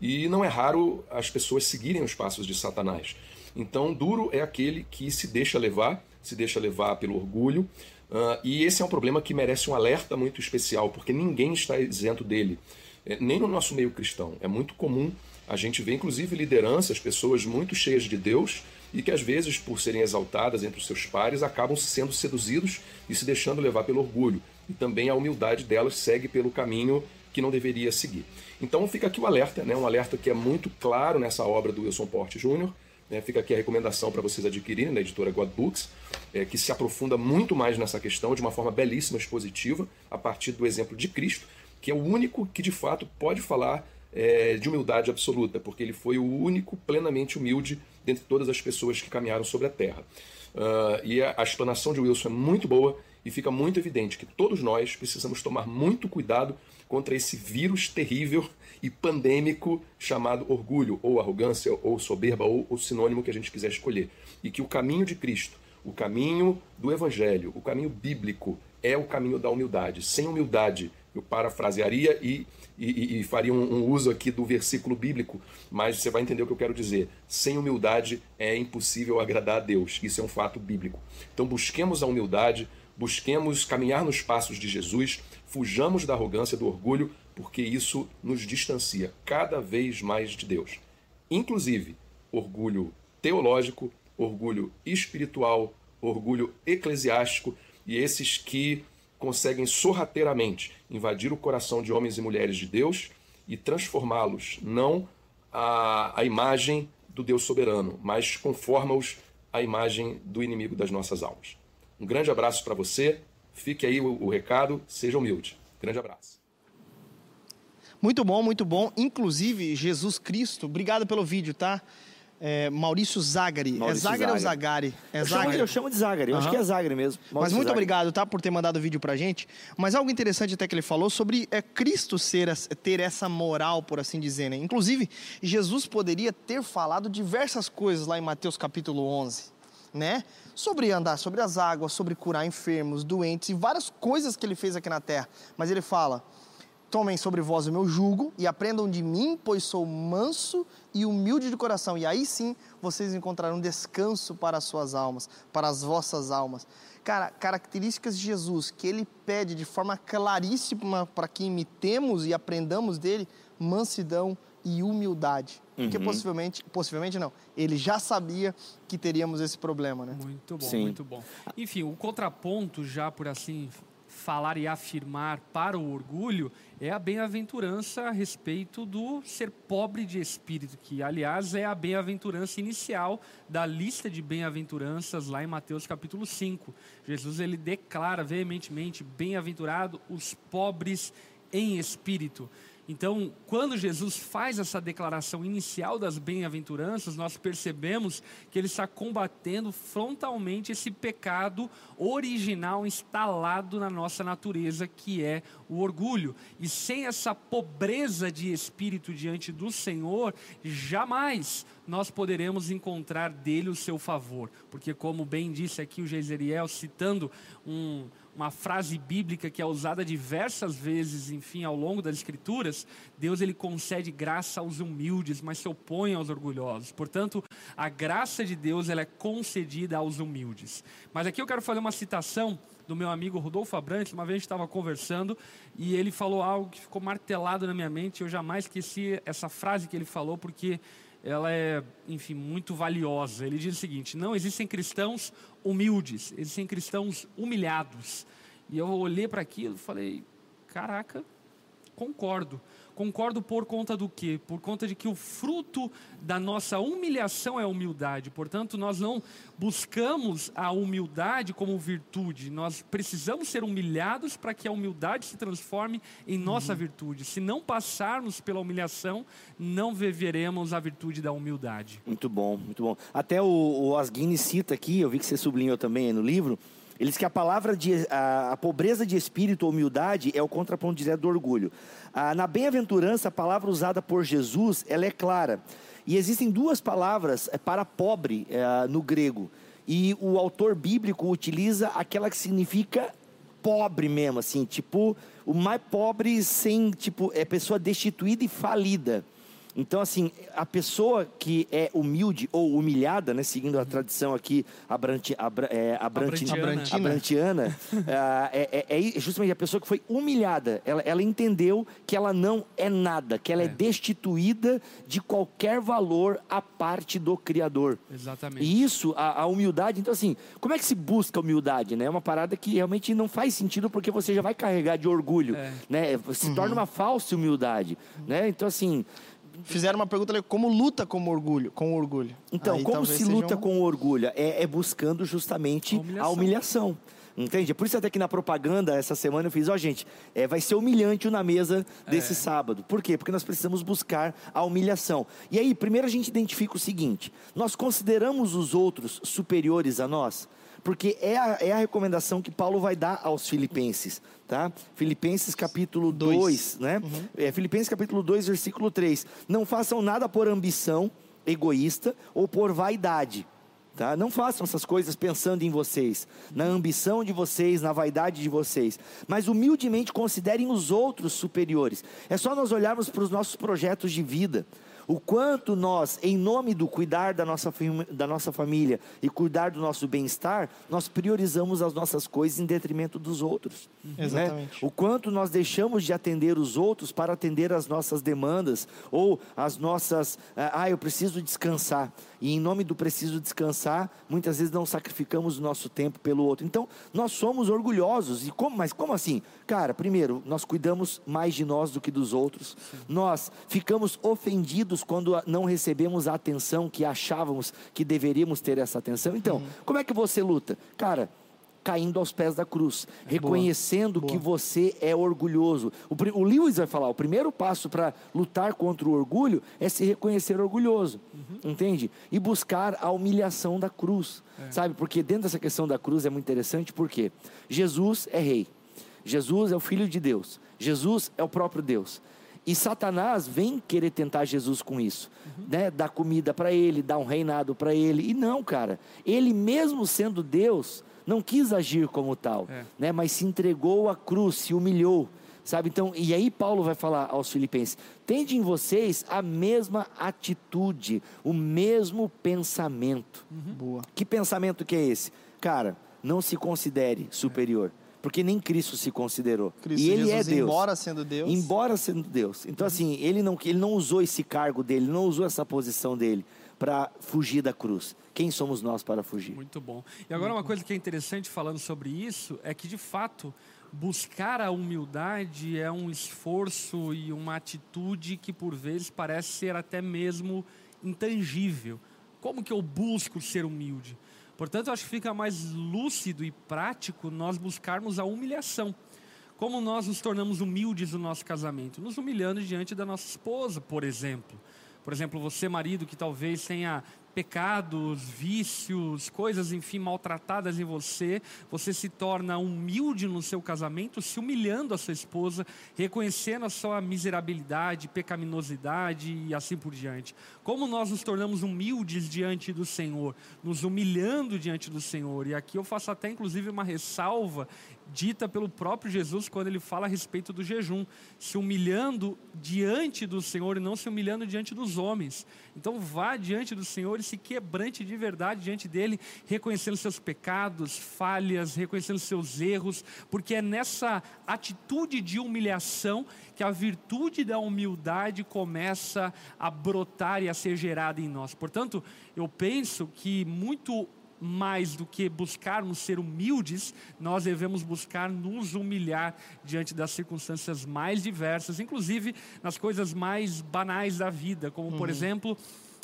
E não é raro as pessoas seguirem os passos de Satanás. Então, duro é aquele que se deixa levar, se deixa levar pelo orgulho, uh, e esse é um problema que merece um alerta muito especial, porque ninguém está isento dele, é, nem no nosso meio cristão. É muito comum a gente ver, inclusive, lideranças, pessoas muito cheias de Deus, e que às vezes, por serem exaltadas entre os seus pares, acabam sendo seduzidos e se deixando levar pelo orgulho. E também a humildade delas segue pelo caminho que não deveria seguir. Então fica aqui o alerta, né? um alerta que é muito claro nessa obra do Wilson Porte Jr., né? Fica aqui a recomendação para vocês adquirirem da editora God Books, é, que se aprofunda muito mais nessa questão de uma forma belíssima, expositiva, a partir do exemplo de Cristo, que é o único que de fato pode falar é, de humildade absoluta, porque ele foi o único plenamente humilde dentre todas as pessoas que caminharam sobre a terra. Uh, e a, a explanação de Wilson é muito boa e fica muito evidente que todos nós precisamos tomar muito cuidado contra esse vírus terrível e pandêmico chamado orgulho, ou arrogância, ou soberba, ou o sinônimo que a gente quiser escolher. E que o caminho de Cristo, o caminho do Evangelho, o caminho bíblico, é o caminho da humildade. Sem humildade, eu parafrasearia e e, e faria um, um, uso aqui do versículo bíblico, mas você vai entender o que eu quero dizer. Sem humildade é impossível agradar a Deus. Isso é um fato bíblico. Então busquemos a humildade, busquemos caminhar nos passos de Jesus, fujamos da arrogância, do orgulho, porque isso nos distancia cada vez mais de Deus. Inclusive, orgulho teológico, orgulho espiritual, orgulho eclesiástico e esses que conseguem sorrateiramente invadir o coração de homens e mulheres de Deus e transformá-los não à, à imagem do Deus soberano, mas conforma-os à imagem do inimigo das nossas almas. Um grande abraço para você, fique aí o, o recado, seja humilde. Grande abraço. Muito bom, muito bom. Inclusive, Jesus Cristo, obrigado pelo vídeo, tá? É, Maurício Zagari. É Maurício é Zagari, ou Zagari? É eu, Zagari. Chamo, eu chamo de Zagari, eu uhum. acho que é Zagari mesmo. Maurício Mas muito Zagari. obrigado, tá, por ter mandado o vídeo pra gente. Mas algo interessante até que ele falou sobre é, Cristo ser, ter essa moral, por assim dizer, né? Inclusive, Jesus poderia ter falado diversas coisas lá em Mateus capítulo 11, né? Sobre andar sobre as águas, sobre curar enfermos, doentes e várias coisas que ele fez aqui na terra. Mas ele fala Tomem sobre vós o meu jugo e aprendam de mim, pois sou manso e humilde de coração. E aí sim vocês encontrarão descanso para as suas almas, para as vossas almas. Cara, características de Jesus que ele pede de forma claríssima para que imitemos e aprendamos dele: mansidão e humildade. Uhum. Porque possivelmente, possivelmente não, ele já sabia que teríamos esse problema, né? Muito bom, Sim. muito bom. Enfim, o contraponto já por assim falar e afirmar para o orgulho é a bem-aventurança a respeito do ser pobre de espírito, que aliás é a bem-aventurança inicial da lista de bem-aventuranças lá em Mateus capítulo 5. Jesus ele declara veementemente: "Bem-aventurado os pobres em espírito". Então, quando Jesus faz essa declaração inicial das bem-aventuranças, nós percebemos que ele está combatendo frontalmente esse pecado original instalado na nossa natureza, que é o orgulho. E sem essa pobreza de espírito diante do Senhor, jamais nós poderemos encontrar dele o seu favor. Porque, como bem disse aqui o Geiseriel, citando um uma frase bíblica que é usada diversas vezes, enfim, ao longo das escrituras, Deus ele concede graça aos humildes, mas se opõe aos orgulhosos. Portanto, a graça de Deus ela é concedida aos humildes. Mas aqui eu quero fazer uma citação do meu amigo Rodolfo Abrantes, uma vez a gente estava conversando e ele falou algo que ficou martelado na minha mente, eu jamais esqueci essa frase que ele falou porque ela é, enfim, muito valiosa. Ele diz o seguinte: não existem cristãos humildes, existem cristãos humilhados. E eu olhei para aquilo e falei: caraca, concordo. Concordo por conta do quê? Por conta de que o fruto da nossa humilhação é a humildade. Portanto, nós não buscamos a humildade como virtude. Nós precisamos ser humilhados para que a humildade se transforme em nossa uhum. virtude. Se não passarmos pela humilhação, não viveremos a virtude da humildade. Muito bom, muito bom. Até o, o Asguini cita aqui, eu vi que você sublinhou também no livro, ele diz que a palavra de a, a pobreza de espírito ou humildade é o contraponto direto do orgulho. Ah, na bem-aventurança, a palavra usada por Jesus, ela é clara. E existem duas palavras eh, para pobre eh, no grego. E o autor bíblico utiliza aquela que significa pobre mesmo, assim, tipo, o mais pobre sem, tipo, é pessoa destituída e falida. Então, assim, a pessoa que é humilde ou humilhada, né, seguindo a tradição aqui abranti, abra, é, abranti, Abrantiana. abrantiana, é, é- é justamente a pessoa que foi humilhada. Ela, ela entendeu que ela não é nada, que ela é. É. destituída de qualquer valor à parte do Criador. Exatamente. E isso, a, a humildade, então assim, como é que se busca a humildade, né? É uma parada que realmente não faz sentido porque você já vai carregar de orgulho, É. né? Se torna uma falsa humildade, né? Então assim, Fizeram uma pergunta ali, como luta com orgulho? Com orgulho. então, Aí como se luta um- com o orgulho? É, é buscando justamente A humilhação. a humilhação. Entende? É Por isso até que na propaganda essa semana eu fiz, ó gente, é, vai ser humilhante o na mesa desse É. sábado. Por quê? Porque nós precisamos buscar a humilhação. E aí, primeiro a gente identifica o seguinte: nós consideramos os outros superiores a nós? Porque é a, é a recomendação que Paulo vai dar aos filipenses, tá? Filipenses capítulo Dois. 2, né? É, Filipenses capítulo 2, versículo 3. Não façam nada por ambição egoísta ou por vaidade. Tá? Não façam essas coisas pensando em vocês, na ambição de vocês, na vaidade de vocês, mas humildemente considerem os outros superiores. É só nós olharmos para os nossos projetos de vida. O quanto nós, em nome do cuidar da nossa, da nossa família e cuidar do nosso bem-estar, nós priorizamos as nossas coisas em detrimento dos outros. né? Exatamente. O quanto nós deixamos de atender os outros para atender as nossas demandas ou as nossas. Ah, eu preciso descansar. E em nome do preciso descansar, muitas vezes não sacrificamos o nosso tempo pelo outro. Então, nós somos orgulhosos. E como, mas como assim? Cara, primeiro, nós cuidamos mais de nós do que dos outros. Nós ficamos ofendidos quando não recebemos a atenção que achávamos que deveríamos ter essa atenção. Então, como é que você luta? Cara, caindo aos pés da cruz, reconhecendo Boa. que você é orgulhoso. O, o Lewis vai falar: o primeiro passo para lutar contra o orgulho é se reconhecer orgulhoso, entende? E buscar a humilhação da cruz, sabe? Porque dentro dessa questão da cruz é muito interessante, porque Jesus é rei, Jesus é o Filho de Deus, Jesus é o próprio Deus. E Satanás vem querer tentar Jesus com isso, né? Dar comida para ele, dar um reinado para ele. E não, cara. Ele mesmo sendo Deus, não quis agir como tal, É. né? Mas se entregou à cruz, se humilhou, sabe? Então, e aí Paulo vai falar aos filipenses: "Tende em vocês a mesma atitude, o mesmo pensamento". Boa. Que pensamento que é esse? Cara, não se considere superior, porque nem Cristo se considerou. Cristo e ele Jesus, é Deus. embora sendo Deus. Embora sendo Deus. Então, assim, ele não, ele não usou esse cargo dele, não usou essa posição dele para fugir da cruz. Quem somos nós para fugir? Muito bom. E agora uma coisa que é interessante falando sobre isso é que de fato buscar a humildade é um esforço e uma atitude que por vezes parece ser até mesmo intangível. Como que eu busco ser humilde? Portanto, eu acho que fica mais lúcido e prático nós buscarmos a humilhação. Como nós nos tornamos humildes no nosso casamento? Nos humilhando diante da nossa esposa, por exemplo. Por exemplo, você, marido, que talvez tenha pecados, vícios, coisas, enfim, maltratadas em você, você se torna humilde no seu casamento, se humilhando a sua esposa, reconhecendo a sua miserabilidade, pecaminosidade e assim por diante. Como nós nos tornamos humildes diante do Senhor, nos humilhando diante do Senhor. E aqui eu faço até inclusive uma ressalva dita pelo próprio Jesus quando ele fala a respeito do jejum, se humilhando diante do Senhor e não se humilhando diante dos homens. Então vá diante do Senhor e se quebrante de verdade diante dele, reconhecendo seus pecados, falhas, reconhecendo seus erros, porque é nessa atitude de humilhação que a virtude da humildade começa a brotar e a ser gerada em nós. Portanto, eu penso que muito mais do que buscarmos ser humildes, nós devemos buscar nos humilhar diante das circunstâncias mais diversas, inclusive nas coisas mais banais da vida, como por exemplo,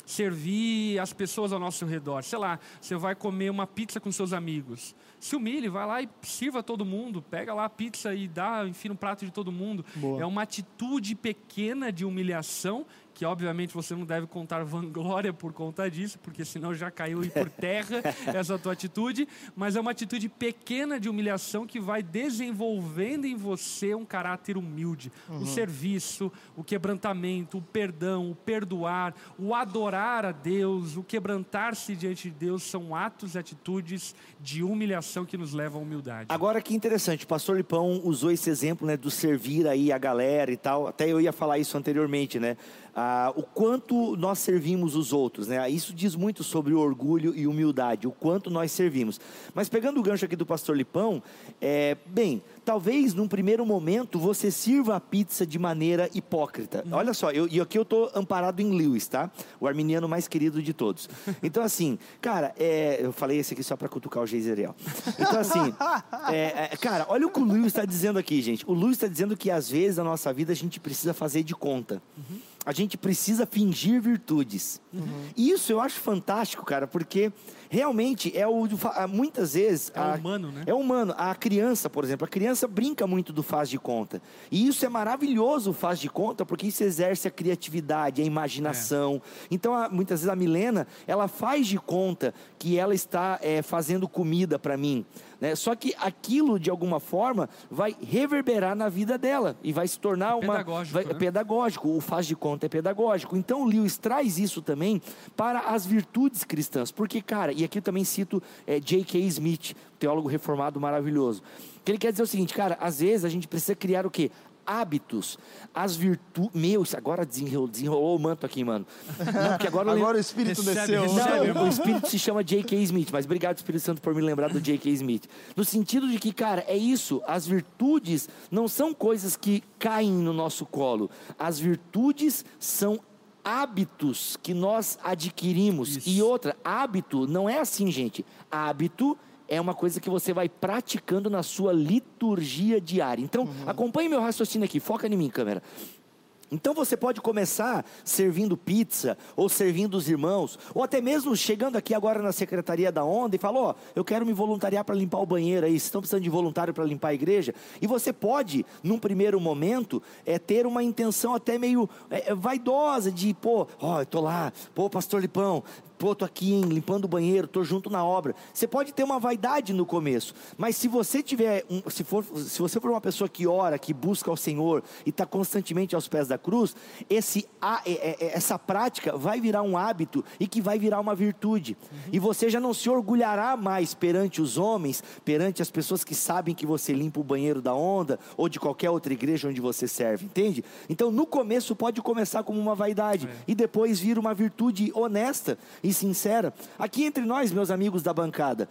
servir as pessoas ao nosso redor. Sei lá, você vai comer uma pizza com seus amigos. Se humilhe, vai lá e sirva todo mundo, pega lá a pizza e dá, enfim, no prato de todo mundo. Boa. É uma atitude pequena de humilhação que obviamente você não deve contar vanglória por conta disso, porque senão já caiu por terra essa tua atitude, mas é uma atitude pequena de humilhação que vai desenvolvendo em você um caráter humilde, uhum. o serviço, o quebrantamento, o perdão, o perdoar, o adorar a Deus, o quebrantar-se diante de Deus são atos e atitudes de humilhação que nos levam à humildade. Agora que interessante, o pastor Lipão usou esse exemplo, né, do servir aí a galera e tal. Até eu ia falar isso anteriormente, né? Ah, o quanto nós servimos os outros, né? Isso diz muito sobre orgulho e humildade, o quanto nós servimos. Mas pegando o gancho aqui do pastor Lipão, é, bem, talvez num primeiro momento você sirva a pizza de maneira hipócrita. Uhum. Olha só, eu, e aqui eu estou amparado em Lewis, tá? O arminiano mais querido de todos. Então, assim, cara, é, eu falei esse aqui só para cutucar o Geiseriel. Então, assim, é, é, cara, olha o que o Lewis está dizendo aqui, gente. O Lewis está dizendo que às vezes na nossa vida a gente precisa fazer de conta. Uhum a gente precisa fingir virtudes. Uhum. Isso eu acho fantástico, cara, porque realmente é o muitas vezes é a, humano, né? É humano. A criança, por exemplo, a criança brinca muito do faz de conta. E isso é maravilhoso, o faz de conta, porque isso exerce a criatividade, a imaginação. É. Então, a, muitas vezes a Milena, ela faz de conta que ela está é, fazendo comida para mim. Né? Só que aquilo, de alguma forma, vai reverberar na vida dela e vai se tornar é uma. Pedagógico. Vai, né? pedagógico, o faz de conta é pedagógico. Então, o Lewis traz isso também para as virtudes cristãs. Porque, cara, e aqui eu também cito é, J.K. Smith, teólogo reformado maravilhoso. Que ele quer dizer o seguinte, cara, às vezes a gente precisa criar o quê? Hábitos, as virtudes. Meu, agora desenrolou, desenrolou, o manto aqui, mano. Não, porque agora, agora o Espírito recebe, desceu. Recebe, Não, o Espírito se chama J.K. Smith, mas obrigado, Espírito Santo, por me lembrar do J.K. Smith. No sentido de que, cara, é isso, as virtudes não são coisas que caem no nosso colo. As virtudes são hábitos que nós adquirimos. Isso. E outra, hábito não é assim, gente. Hábito é uma coisa que você vai praticando na sua liturgia diária. Então, uhum. acompanhe meu raciocínio aqui, foca em mim, câmera. Então você pode começar servindo pizza, ou servindo os irmãos, ou até mesmo chegando aqui agora na secretaria da Onda e falou: Ó, eu quero me voluntariar para limpar o banheiro aí, estão precisando de voluntário para limpar a igreja. E você pode, num primeiro momento, é, ter uma intenção até meio é, vaidosa de, pô, ó, eu tô lá, pô, pastor Lipão, pô, tô aqui hein, limpando o banheiro, tô junto na obra. Você pode ter uma vaidade no começo, mas se você tiver, um, se, for, se você for uma pessoa que ora, que busca ao Senhor e está constantemente aos pés da cruz, esse, a, é, é, essa prática vai virar um hábito e que vai virar uma virtude. Uhum. E você já não se orgulhará mais perante os homens, perante as pessoas que sabem que você limpa o banheiro da onda ou de qualquer outra igreja onde você serve, entende? Então, no começo pode começar como uma vaidade é. e depois vir uma virtude honesta e sincera. Aqui entre nós, meus amigos da bancada,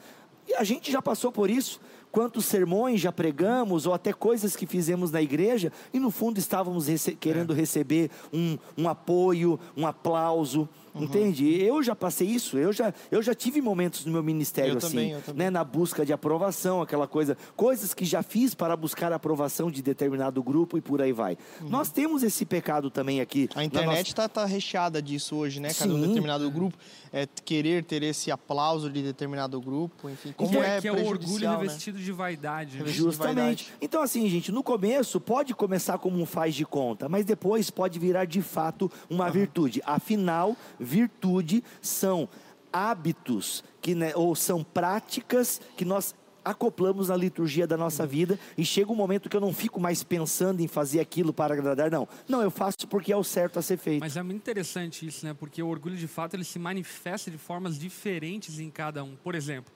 e a gente já passou por isso. Quantos sermões já pregamos, ou até coisas que fizemos na igreja, e no fundo estávamos rece querendo é. receber um, um apoio, um aplauso. Uhum. Entende? Eu já passei isso, eu já, eu já tive momentos no meu ministério eu assim, também, né, na busca de aprovação, aquela coisa, coisas que já fiz para buscar a aprovação de determinado grupo e por aí vai. Uhum. Nós temos esse pecado também aqui. A internet está nossa... tá recheada disso hoje, né, cada um determinado grupo é, querer ter esse aplauso de determinado grupo, enfim, como então, é, que é o orgulho né? revestido de vaidade. Né? Justamente. De vaidade. Então assim, gente, no começo pode começar como um faz de conta, mas depois pode virar de fato uma uhum. virtude. Afinal, virtude são hábitos que, né, ou são práticas que nós acoplamos na liturgia da nossa vida e chega um momento que eu não fico mais pensando em fazer aquilo para agradar, não. Não, eu faço porque é o certo a ser feito. Mas é muito interessante isso, né? Porque o orgulho de fato ele se manifesta de formas diferentes em cada um. Por exemplo,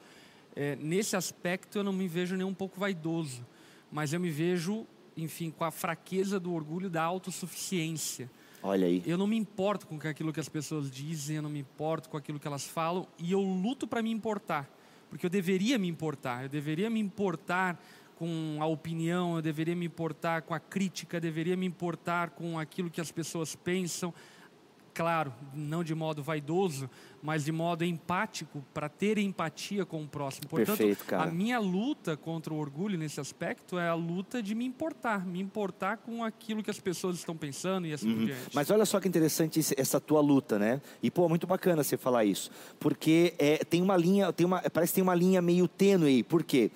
é, nesse aspecto eu não me vejo nem um pouco vaidoso, mas eu me vejo, enfim, com a fraqueza do orgulho da autossuficiência. Olha aí. Eu não me importo com aquilo que as pessoas dizem, eu não me importo com aquilo que elas falam e eu luto para me importar, porque eu deveria me importar, eu deveria me importar com a opinião, eu deveria me importar com a crítica, eu deveria me importar com aquilo que as pessoas pensam, claro, não de modo vaidoso, mas de modo empático, para ter empatia com o próximo. Portanto, Perfeito, cara. a minha luta contra o orgulho nesse aspecto é a luta de me importar, me importar com aquilo que as pessoas estão pensando e assim uhum. por diante. Mas olha só que interessante essa tua luta, né? E pô, muito bacana você falar isso, porque é, tem uma linha, tem uma, parece que tem uma linha meio tênue aí, por quê?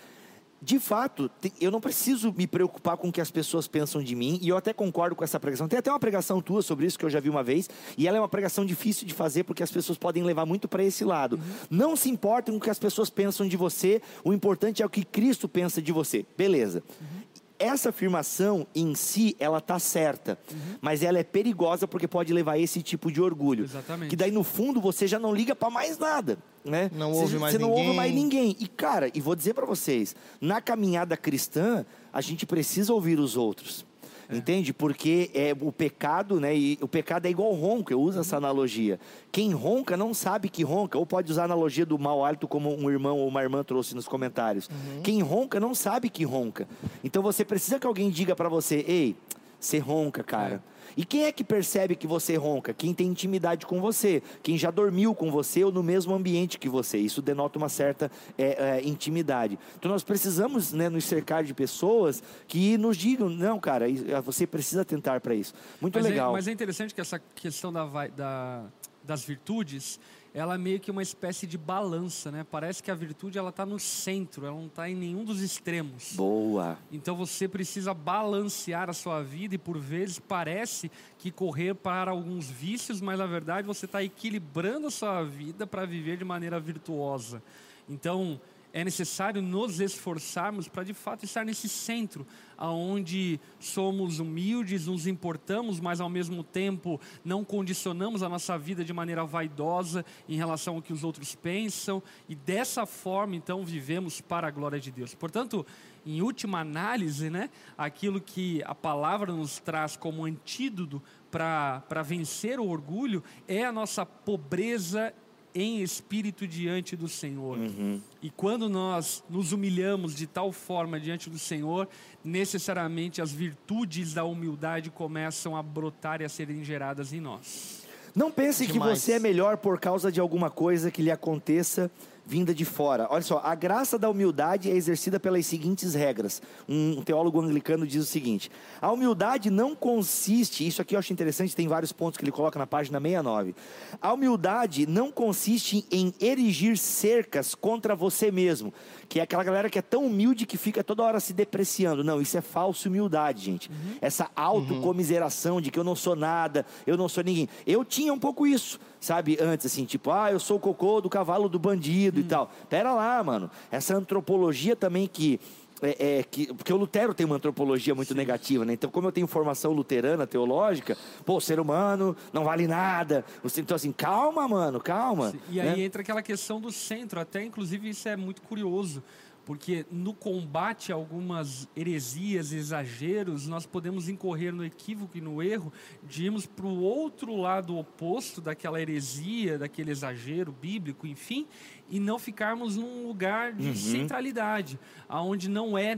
De fato, eu não preciso me preocupar com o que as pessoas pensam de mim, e eu até concordo com essa pregação. Tem até uma pregação tua sobre isso que eu já vi uma vez, e ela é uma pregação difícil de fazer porque as pessoas podem levar muito para esse lado. Uhum. Não se importem com o que as pessoas pensam de você, o importante é o que Cristo pensa de você. Beleza. Uhum essa afirmação em si, ela tá certa, uhum. mas ela é perigosa porque pode levar a esse tipo de orgulho. Exatamente. Que daí no fundo você já não liga para mais nada, né? Não ouve você, mais você ninguém. não ouve mais ninguém. E cara, e vou dizer para vocês, na caminhada cristã, a gente precisa ouvir os outros. É. Entende? Porque é o pecado, né? E o pecado é igual ronco, eu uso essa analogia. Quem ronca não sabe que ronca, ou pode usar a analogia do mau hálito, como um irmão ou uma irmã trouxe nos comentários. Uhum. Quem ronca não sabe que ronca. Então você precisa que alguém diga para você: ei, você ronca, cara. É. E quem é que percebe que você ronca? Quem tem intimidade com você, quem já dormiu com você ou no mesmo ambiente que você. Isso denota uma certa é, é, intimidade. Então nós precisamos né, nos cercar de pessoas que nos digam, não, cara, você precisa tentar para isso. Muito mas é, legal. É, mas é interessante que essa questão da, da, das virtudes ela é meio que uma espécie de balança, né? Parece que a virtude ela está no centro, ela não está em nenhum dos extremos. Boa. Então você precisa balancear a sua vida e por vezes parece que correr para alguns vícios, mas na verdade você está equilibrando a sua vida para viver de maneira virtuosa. Então é necessário nos esforçarmos para de fato estar nesse centro, aonde somos humildes, nos importamos, mas ao mesmo tempo não condicionamos a nossa vida de maneira vaidosa em relação ao que os outros pensam, e dessa forma então vivemos para a glória de Deus. Portanto, em última análise, né, aquilo que a palavra nos traz como antídoto para vencer o orgulho é a nossa pobreza em espírito diante do Senhor. Uhum. E quando nós nos humilhamos de tal forma diante do Senhor, necessariamente as virtudes da humildade começam a brotar e a serem geradas em nós. Não pense Demais. que você é melhor por causa de alguma coisa que lhe aconteça vinda de fora. Olha só, a graça da humildade é exercida pelas seguintes regras. Um teólogo anglicano diz o seguinte: a humildade não consiste, isso aqui eu acho interessante, tem vários pontos que ele coloca na página 69. A humildade não consiste em erigir cercas contra você mesmo, que é aquela galera que é tão humilde que fica toda hora se depreciando. Não, isso é falsa humildade, gente. Uhum. Essa autocomiseração de que eu não sou nada, eu não sou ninguém. Eu tinha um pouco isso sabe, antes, assim, tipo, ah, eu sou o cocô do cavalo do bandido hum. e tal. Pera lá, mano. Essa antropologia também que. É, é, que, porque o Lutero tem uma antropologia muito Sim. negativa, né? Então, como eu tenho formação luterana, teológica, pô, o ser humano não vale nada. Então, assim, calma, mano, calma. Sim. E aí né? entra aquela questão do centro, até inclusive isso é muito curioso porque no combate a algumas heresias, exageros, nós podemos incorrer no equívoco e no erro de irmos para o outro lado oposto daquela heresia, daquele exagero bíblico, enfim, e não ficarmos num lugar de uhum. centralidade, aonde não é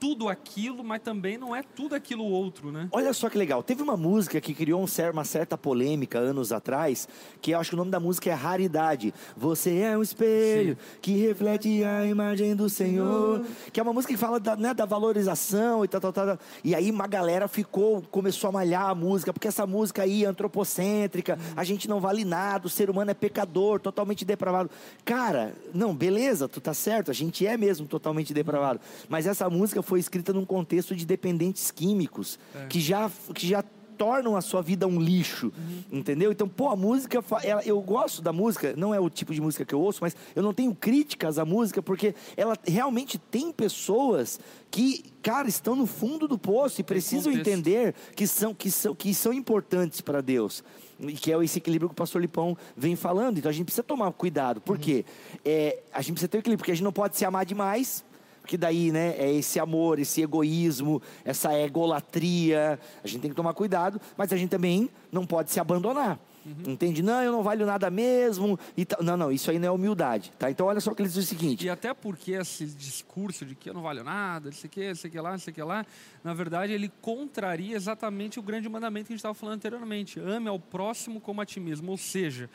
tudo aquilo, mas também não é tudo aquilo outro, né? Olha só que legal. Teve uma música que criou uma certa polêmica anos atrás, que eu acho que o nome da música é Raridade. Você é um espelho Sim. que reflete a imagem do Senhor. Que é uma música que fala da, né, da valorização e tal, tal, tal. E aí uma galera ficou, começou a malhar a música, porque essa música aí é antropocêntrica, hum. a gente não vale nada, o ser humano é pecador, totalmente depravado. Cara, não, beleza, tu tá certo, a gente é mesmo totalmente depravado. Mas essa música foi escrita num contexto de dependentes químicos, é. que, já, que já tornam a sua vida um lixo, uhum. entendeu? Então, pô, a música, ela, eu gosto da música, não é o tipo de música que eu ouço, mas eu não tenho críticas à música, porque ela realmente tem pessoas que, cara, estão no fundo do poço e precisam entender que são, que são, que são importantes para Deus. E que é esse equilíbrio que o pastor Lipão vem falando. Então a gente precisa tomar cuidado. Por uhum. quê? É, a gente precisa ter equilíbrio, porque a gente não pode se amar demais porque daí, né, é esse amor, esse egoísmo, essa egolatria. A gente tem que tomar cuidado, mas a gente também não pode se abandonar. Uhum. Entende? Não, eu não valho nada mesmo. E Não, não, isso aí não é humildade. Tá? Então, olha só o que ele diz o seguinte. E até porque esse discurso de que eu não valho nada, não sei o que, não sei o que lá, não sei o que lá, na verdade, ele contraria exatamente o grande mandamento que a gente estava falando anteriormente: ame ao próximo como a ti mesmo. Ou seja,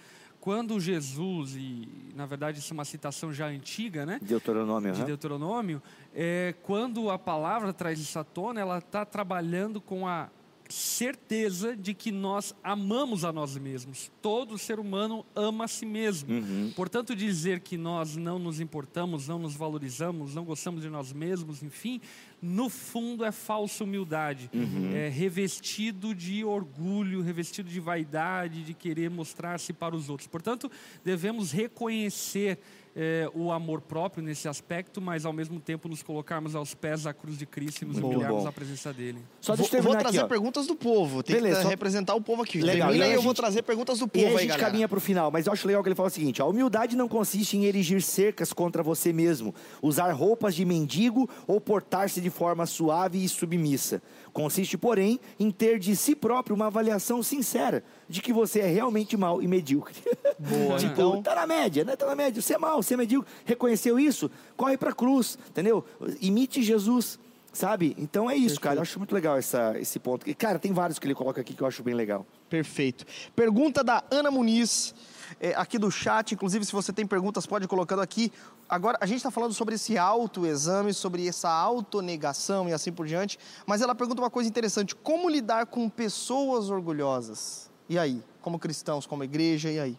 quando Jesus, e na verdade isso é uma citação já antiga, né? Deuteronômio. De Deuteronômio, é, quando a palavra traz isso à tona, ela está trabalhando com a certeza de que nós amamos a nós mesmos. Todo ser humano ama a si mesmo. Uhum. Portanto, dizer que nós não nos importamos, não nos valorizamos, não gostamos de nós mesmos, enfim, no fundo é falsa humildade. Uhum. É revestido de orgulho, revestido de vaidade, de querer mostrar-se para os outros. Portanto, devemos reconhecer é, o amor próprio nesse aspecto, mas ao mesmo tempo nos colocarmos aos pés da cruz de Cristo e nos Muito humilharmos bom. à presença dele. Só vou, deixa eu vou trazer ó. perguntas do povo. Tem Beleza, que só- representar o povo aqui. Legal, Termina e aí e a eu vou gente- trazer perguntas do E povo aí a aí, gente galera. caminha para o final, mas eu acho legal que ele fala o seguinte: a humildade não consiste em erigir cercas contra você mesmo, usar roupas de mendigo ou portar-se de forma suave e submissa. Consiste, porém, em ter de si próprio uma avaliação sincera de que você é realmente mal e medíocre. Boa, tipo, então- tá na média, né? Tá na média. Você é mal, você é medíocre. Reconheceu isso? Corre pra cruz, entendeu? Imite Jesus. Sabe? Então é isso, cara. Eu acho muito legal essa, esse ponto. Cara, tem vários que ele coloca aqui que eu acho bem legal. Perfeito. Pergunta da Ana Muniz, é, aqui do chat. Inclusive, se você tem perguntas, pode ir colocando aqui. Agora, a gente está falando sobre esse autoexame, sobre essa autonegação e assim por diante. Mas ela pergunta uma coisa interessante: como lidar com pessoas orgulhosas? E aí? Como cristãos, como igreja, e aí?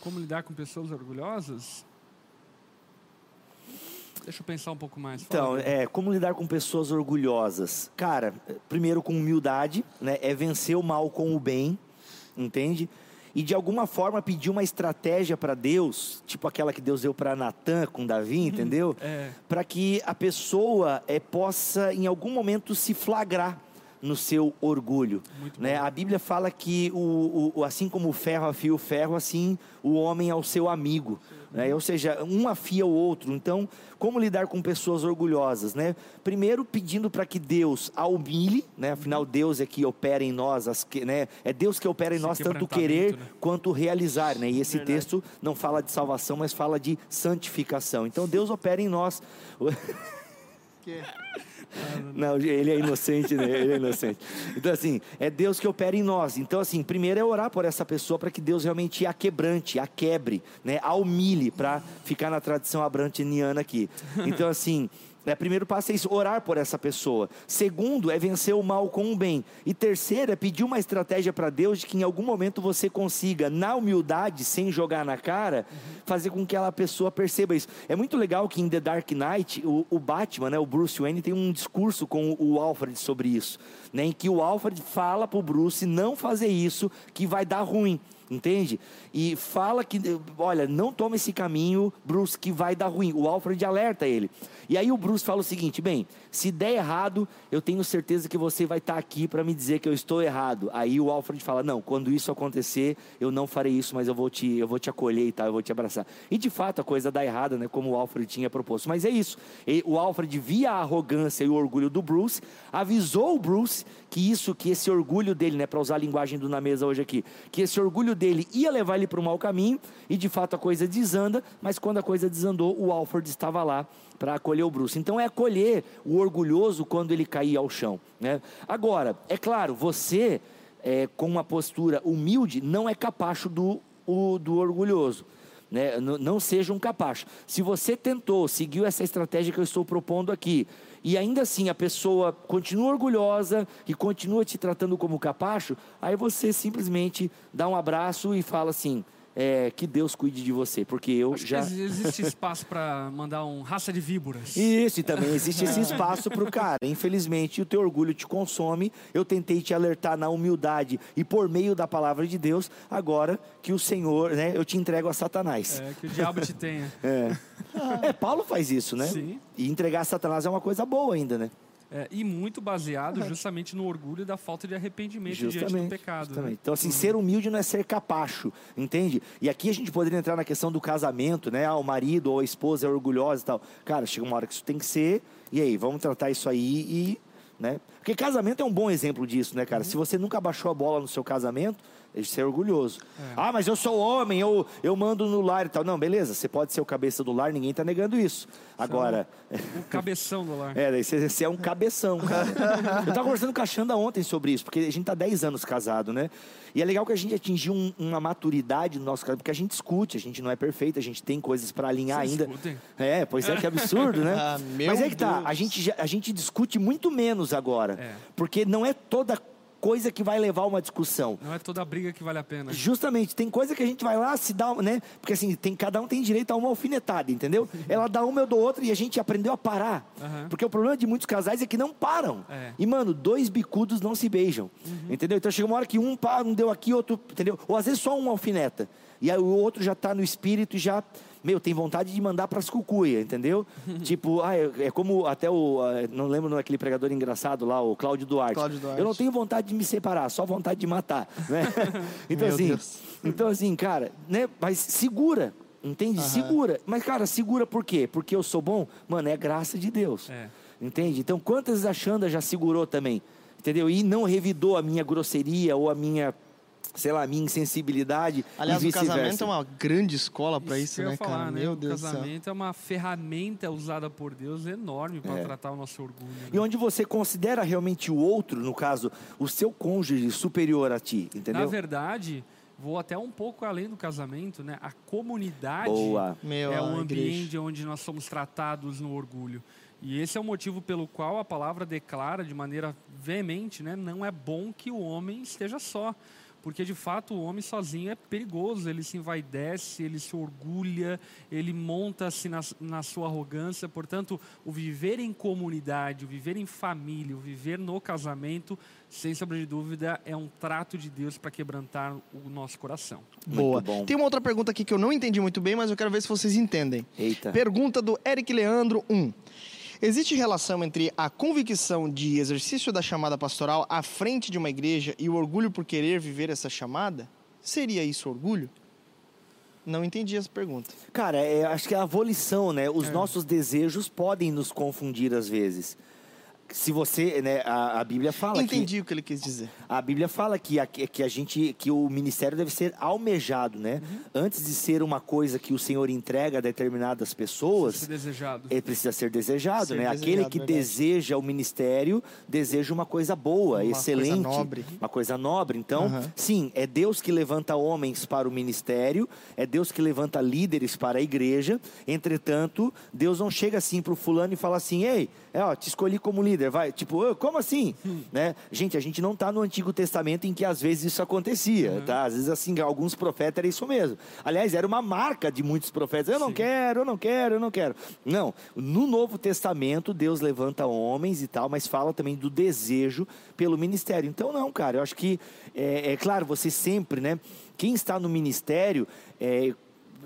Como lidar com pessoas orgulhosas? Deixa eu pensar um pouco mais. Fala, Então, é, como lidar com pessoas orgulhosas? Cara, primeiro com humildade, né? É vencer o mal com o bem, entende? E de alguma forma pedir uma estratégia para Deus, tipo aquela que Deus deu para Natan com Davi, entendeu? É. Para que a pessoa é, possa em algum momento se flagrar no seu orgulho, né? A Bíblia fala que o, o- assim como o ferro afia o ferro, assim o homem é o seu amigo, né? Ou seja, um afia o outro. Então, como lidar com pessoas orgulhosas, né? Primeiro, pedindo para que Deus a humilhe, né? Afinal, Deus é que opera em nós, as que- né? É Deus que opera em Esse nós tanto querer quebrantamento, né? quanto realizar, né? E esse Verdade. texto não fala de salvação, mas fala de santificação. Então, Deus opera em nós. Não, ele é inocente, né? Ele é inocente. Então, assim, é Deus que opera em nós. Então, assim, primeiro é orar por essa pessoa para que Deus realmente a quebrante, a quebre, né? A humilhe, para ficar na tradição abrantiniana aqui. Então, assim. É, primeiro passo é isso, orar por essa pessoa. Segundo é vencer o mal com o bem. E terceiro é pedir uma estratégia para Deus de que em algum momento você consiga, na humildade, sem jogar na cara, fazer com que aquela pessoa perceba isso. É muito legal que em The Dark Knight, o, o Batman, né, o Bruce Wayne, tem um discurso com o Alfred sobre isso. Né, em que o Alfred fala para o Bruce não fazer isso, que vai dar ruim. Entende? E fala que, olha, não toma esse caminho, Bruce, que vai dar ruim. O Alfred alerta ele. E aí o Bruce fala o seguinte: bem, se der errado, eu tenho certeza que você vai estar aqui para me dizer que eu estou errado. Aí o Alfred fala: não, quando isso acontecer, eu não farei isso, mas eu vou te, eu vou te acolher e tal, eu vou te abraçar. E de fato a coisa dá errada, né? Como o Alfred tinha proposto. Mas é isso. E o Alfred via a arrogância e o orgulho do Bruce, avisou o Bruce que isso, que esse orgulho dele, né? Para usar a linguagem do na mesa hoje aqui, que esse orgulho dele ia levar ele para o mau caminho. E de fato a coisa desanda. Mas quando a coisa desandou, o Alfred estava lá para acolher o Bruce. Então é acolher o orgulhoso quando ele cair ao chão. Né? Agora, é claro, você é, com uma postura humilde não é capacho do, o- do orgulhoso. Né? N- Não seja um capacho. Se você tentou, seguiu essa estratégia que eu estou propondo aqui, e ainda assim a pessoa continua orgulhosa e continua te tratando como capacho, aí você simplesmente dá um abraço e fala assim: é, que Deus cuide de você, porque eu Acho já. existe espaço para mandar um raça de víboras. Isso, e também existe esse espaço para o cara. Infelizmente, o teu orgulho te consome. Eu tentei te alertar na humildade e por meio da palavra de Deus, agora que o Senhor, né, eu te entrego a Satanás. É, que o diabo te tenha. É. É, Paulo faz isso, né? Sim. E entregar a Satanás é uma coisa boa ainda, né? É, e muito baseado justamente no orgulho da falta de arrependimento diante do pecado. justamente. né? Então, assim, ser humilde não é ser capacho, entende? E aqui a gente poderia entrar na questão do casamento, né? Ah, o marido ou a esposa é orgulhosa e tal. Cara, chega uma hora que isso tem que ser, e aí, vamos tratar isso aí e. Né? Porque casamento é um bom exemplo disso, né, cara? Se você nunca baixou a bola no seu casamento, é de ser orgulhoso. Ah, mas eu sou homem, eu, eu mando no lar e tal. Não, beleza, você pode ser o cabeça do lar, ninguém tá negando isso. Agora. O cabeção do lar. É, daí você, você é um cabeção, cara. Eu tava conversando com a Xanda ontem sobre isso, porque a gente tá 10 anos casado, né? E é legal que a gente atingiu um- uma maturidade no nosso casamento, porque a gente discute, a gente não é perfeito, a gente tem coisas para alinhar Vocês ainda. discutem? É, pois é, que absurdo, né? Ah, meu Mas é que tá, Deus. a gente, a gente discute muito menos agora. É. Porque não é toda coisa que vai levar a uma discussão. Não é toda briga que vale a pena. Justamente, tem coisa que a gente vai lá se dá, né? Porque assim, tem, cada um tem direito a uma alfinetada, entendeu? Ela dá uma, eu dou outra e a gente aprendeu a parar. Uhum. Porque o problema de muitos casais é que não param. É. E, mano, dois bicudos não se beijam. Entendeu? Então chega uma hora que um para, um deu aqui, outro, entendeu? Ou às vezes só um alfineta. E aí o outro já tá no espírito e já. Meu, tem vontade de mandar pras cucuia, entendeu? tipo, ah, é, é como até o. ah, Não lembro daquele pregador engraçado lá, o Cláudio Duarte. Cláudio Duarte. Eu não tenho vontade de me separar, só vontade de matar. Né? então, Meu assim, Deus. então, assim, cara, né? Mas segura. Entende? Segura. Mas, cara, segura por quê? Porque eu sou bom? Mano, é graça de Deus. É. Entende? Então, quantas a Xanda já segurou também? Entendeu? E não revidou a minha grosseria ou a minha, sei lá, a minha insensibilidade. Aliás, e o casamento é uma grande escola para isso, eu né, falar, cara? né? Meu o Deus do céu. casamento é uma ferramenta usada por Deus enorme para tratar o nosso orgulho. né? E onde você considera realmente o outro, no caso, o seu cônjuge superior a ti, entendeu? Na verdade, vou até um pouco além do casamento, né? A comunidade Boa. Meu, é um igreja. ambiente onde nós somos tratados no orgulho. E esse é o motivo pelo qual a palavra declara de maneira veemente, né? Não é bom que o homem esteja só. Porque de fato o homem sozinho é perigoso, ele se envaidece, ele se orgulha, ele monta-se na, na sua arrogância. Portanto, o viver em comunidade, o viver em família, o viver no casamento, sem sombra de dúvida, é um trato de Deus para quebrantar o nosso coração. Muito Boa. bom. Tem uma outra pergunta aqui que eu não entendi muito bem, mas eu quero ver se vocês entendem. Eita. Pergunta do Eric Leandro 1. Existe relação entre a convicção de exercício da chamada pastoral à frente de uma igreja e o orgulho por querer viver essa chamada? Seria isso orgulho? Não entendi essa pergunta. Cara, é, acho que é a volição, né? É. Os nossos desejos podem nos confundir às vezes. Se você, né, a, a Bíblia fala que entendi o que ele quis dizer. A Bíblia fala que a, que a gente que o ministério deve ser almejado, né? Uhum. Antes de ser uma coisa que o Senhor entrega a determinadas pessoas, Se desejado. ele precisa ser desejado, Ser né? desejado, Aquele que verdade. deseja o ministério deseja uma coisa boa, Uma excelente, coisa nobre. uma coisa nobre. Então, Aham. sim, é Deus que levanta homens para o ministério, é Deus que levanta líderes para a igreja. Entretanto, Deus não chega assim para o fulano e fala assim: "Ei, é, ó, te escolhi como líder, vai". Tipo, "Ô, como assim? Hum. Né? Gente, a gente não está no Antigo Testamento em que às vezes isso acontecia, tá? Às vezes assim, alguns profetas era isso mesmo. Aliás, era uma marca de muitos profetas. Eu não Sim. quero, eu não quero, eu não quero. Não, no Novo Testamento Deus levanta homens e tal, mas fala também do desejo pelo ministério. Então não, cara, eu acho que é, é claro, você sempre, né? Quem está no ministério é,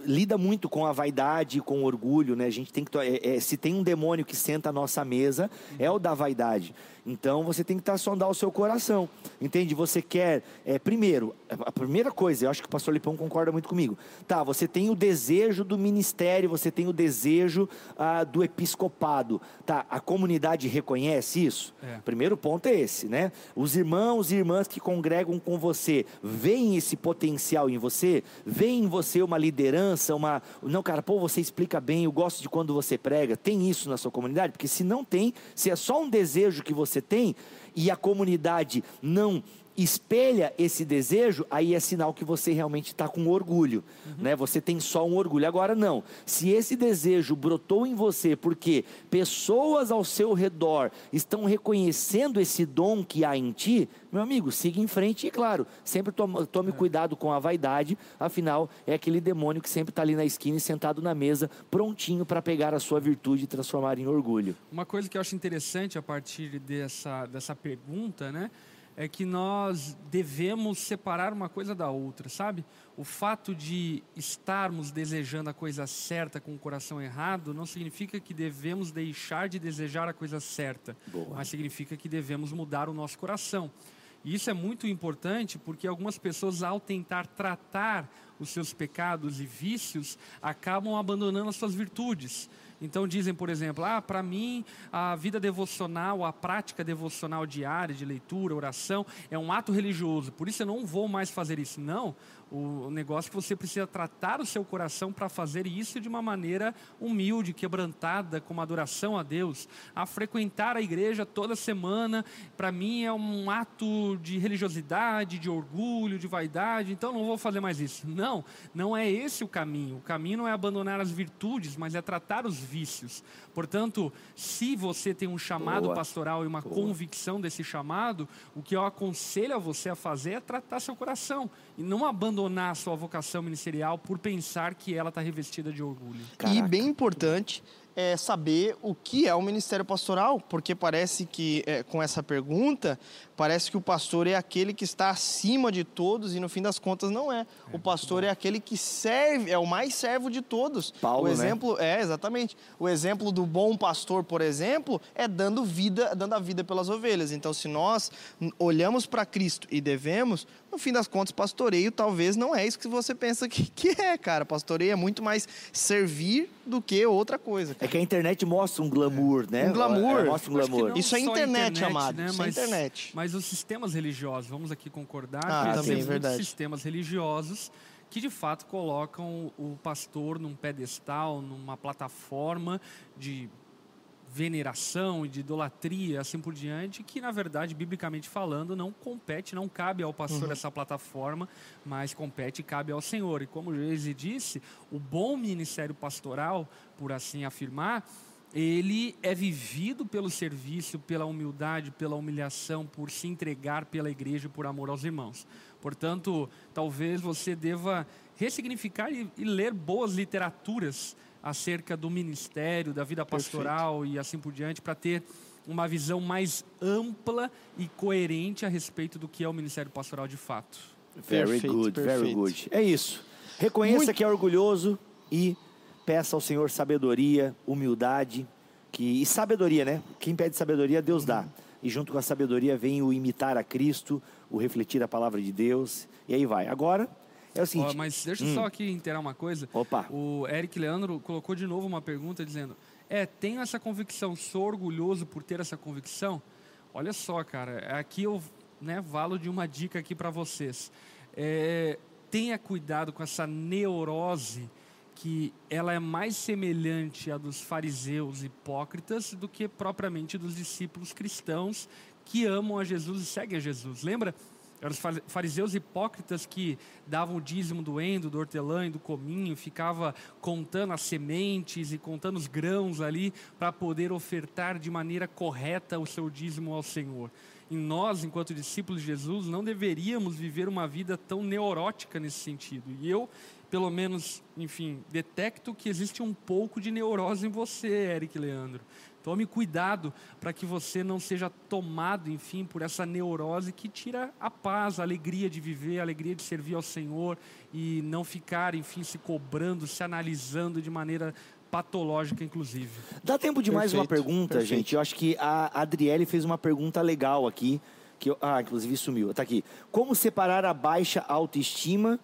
lida muito com a vaidade, com o orgulho, né? A gente tem que é, é, se tem um demônio que senta à nossa mesa é o da vaidade. Então você tem que estar sondar o seu coração, entende? Você quer, é, primeiro, a primeira coisa, eu acho que o Pastor Lipão concorda muito comigo. Tá, você tem o desejo do ministério, você tem o desejo ah, do episcopado. Tá, a comunidade reconhece isso. É. Primeiro ponto é esse, né? Os irmãos e irmãs que congregam com você veem esse potencial em você, veem em você uma liderança, uma. Não, cara, pô, você explica bem, eu gosto de quando você prega. Tem isso na sua comunidade? Porque se não tem, se é só um desejo que você tem e a comunidade não espelha esse desejo, aí é sinal que você realmente está com orgulho, né? Você tem só um orgulho. Agora não, se esse desejo brotou em você porque pessoas ao seu redor estão reconhecendo esse dom que há em ti, meu amigo, siga em frente e claro, sempre tome, tome cuidado com a vaidade, afinal é aquele demônio que sempre está ali na esquina e sentado na mesa, prontinho para pegar a sua virtude e transformar em orgulho. Uma coisa que eu acho interessante a partir dessa, dessa pergunta, né? É que nós devemos separar uma coisa da outra, sabe? O fato de estarmos desejando a coisa certa com o coração errado não significa que devemos deixar de desejar a coisa certa, Boa. mas significa que devemos mudar o nosso coração. E isso é muito importante porque algumas pessoas, ao tentar tratar os seus pecados e vícios, acabam abandonando as suas virtudes. Então dizem, por exemplo, ah, para mim a vida devocional, a prática devocional diária de leitura, oração, é um ato religioso, por isso eu não vou mais fazer isso. Não, o negócio que você precisa tratar o seu coração para fazer isso de uma maneira humilde, quebrantada, com uma adoração a Deus. A frequentar a igreja toda semana, para mim é um ato de religiosidade, de orgulho, de vaidade, então não vou fazer mais isso. Não, não é esse o caminho. O caminho não é abandonar as virtudes, mas é tratar os vícios. Portanto, se você tem um chamado Boa. pastoral e uma Boa. convicção desse chamado, o que eu aconselho a você a fazer é tratar seu coração e não abandonar a sua vocação ministerial por pensar que ela está revestida de orgulho. E Caraca. bem importante é saber o que é o ministério pastoral, porque parece que é, com essa pergunta parece que o pastor é aquele que está acima de todos e no fim das contas não é. o pastor é aquele que serve, é o mais servo de todos. Paulo, o né? exemplo é exatamente. O exemplo do bom pastor, por exemplo, é dando vida, dando a vida pelas ovelhas. Então, se nós olhamos para Cristo e devemos, no fim das contas, pastoreio talvez não é isso que você pensa que, que é, cara. Pastoreio é muito mais servir do que outra coisa. É que a internet mostra um glamour, né? Um glamour. É, Mostra um glamour. Isso é a internet, amado, Né? isso é mas, internet. Mas os sistemas religiosos, vamos aqui concordar, Ah, que também, muitos verdade. sistemas religiosos que de fato colocam o pastor num pedestal, numa plataforma de veneração e de idolatria, assim por diante, que na verdade, biblicamente falando, não compete, não cabe ao pastor Uhum. essa plataforma, mas compete e cabe ao Senhor. E como Geise disse, o bom ministério pastoral, por assim afirmar, ele é vivido pelo serviço, pela humildade, pela humilhação, por se entregar pela igreja por amor aos irmãos. Portanto, talvez você deva ressignificar e, e ler boas literaturas acerca do ministério, da vida pastoral e assim por diante, para ter uma visão mais ampla e coerente a respeito do que é o ministério pastoral de fato. Very Perfeito, good, very perfeito. good. É isso. Reconheça Muito- que é orgulhoso e peça ao Senhor sabedoria, humildade, que e sabedoria, né? Quem pede sabedoria, Deus dá. E junto com a sabedoria vem o imitar a Cristo, o refletir a palavra de Deus, e aí vai. Agora é o seguinte, mas deixa eu Hum. só aqui inteirar uma coisa. Opa. O Eric Leandro colocou de novo uma pergunta dizendo: É, tenho essa convicção, sou orgulhoso por ter essa convicção? Olha só, cara, aqui eu né, valo de uma dica aqui para vocês. É, tenha cuidado com essa neurose que ela é mais semelhante à dos fariseus hipócritas do que propriamente dos discípulos cristãos que amam a Jesus e seguem a Jesus. Lembra? Eram os fa- fariseus hipócritas que davam o dízimo do endo, do hortelã e do cominho, ficava contando as sementes e contando os grãos ali para poder ofertar de maneira correta o seu dízimo ao Senhor. E nós, enquanto discípulos de Jesus, não deveríamos viver uma vida tão neurótica nesse sentido. E eu, pelo menos, enfim, detecto que existe um pouco de neurose em você, Eric Leandro. Tome cuidado para que você não seja tomado, enfim, por essa neurose que tira a paz, a alegria de viver, a alegria de servir ao Senhor e não ficar, enfim, se cobrando, se analisando de maneira patológica, inclusive. Dá tempo de mais uma Perfeito, pergunta, perfeito. gente. Eu acho que a Adriele fez uma pergunta legal aqui. Que eu- ah, inclusive sumiu. Tá aqui. Como separar a baixa autoestima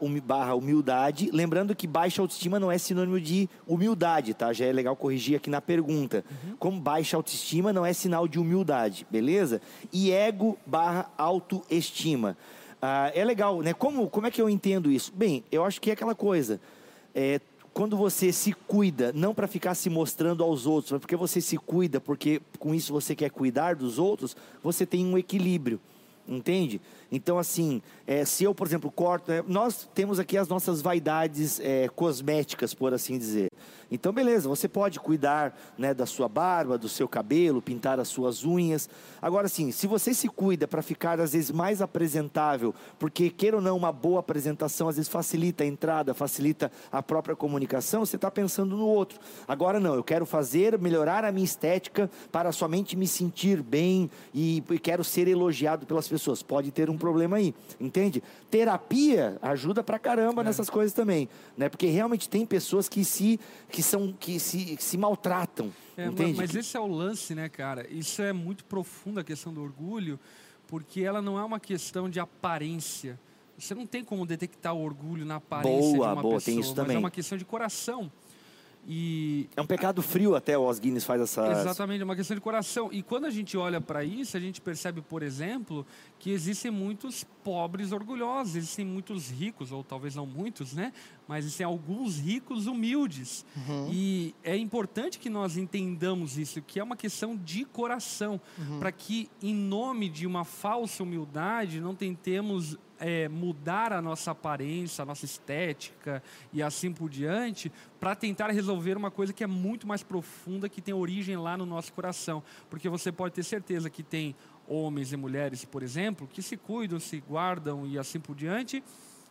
humi- barra humildade? Lembrando que baixa autoestima não é sinônimo de humildade, tá? Já é legal corrigir aqui na pergunta. Como baixa autoestima não é sinal de humildade, beleza? E ego barra autoestima. Ah, é legal, né? Como, como é que eu entendo isso? Bem, eu acho que é aquela coisa. É, quando você se cuida, não para ficar se mostrando aos outros, mas porque você se cuida, porque com isso você quer cuidar dos outros, você tem um equilíbrio. Entende? Então, assim, é, se eu, por exemplo, corto. é, nós temos aqui as nossas vaidades é, cosméticas, por assim dizer. Então, beleza, você pode cuidar né, da sua barba, do seu cabelo, pintar as suas unhas. Agora, assim, se você se cuida para ficar, às vezes, mais apresentável, porque, queira ou não, uma boa apresentação, às vezes, facilita a entrada, facilita a própria comunicação, você está pensando no outro. Agora, não, eu quero fazer, melhorar a minha estética para somente me sentir bem e, e quero ser elogiado pelas pessoas. Pode ter um problema aí, entende? Terapia ajuda pra caramba nessas coisas também, né? Porque realmente tem pessoas que se que são que se, que se maltratam, É, entende? mas esse é o lance, né, cara? Isso é muito profundo a questão do orgulho, porque ela não é uma questão de aparência. Você não tem como detectar o orgulho na aparência Boa, de uma boa, pessoa, tem isso mas também. é uma questão de coração. E É um pecado frio até o Os Guinness faz essa Exatamente, é uma questão de coração. E quando a gente olha para isso, a gente percebe, por exemplo, que existem muitos pobres orgulhosos, existem muitos ricos, ou talvez não muitos, né? Mas existem alguns ricos humildes. E é importante que nós entendamos isso, que é uma questão de coração, para que, em nome de uma falsa humildade, não tentemos é, mudar a nossa aparência, a nossa estética e assim por diante, para tentar resolver uma coisa que é muito mais profunda, que tem origem lá no nosso coração. Porque você pode ter certeza que tem homens e mulheres, por exemplo, que se cuidam, se guardam e assim por diante,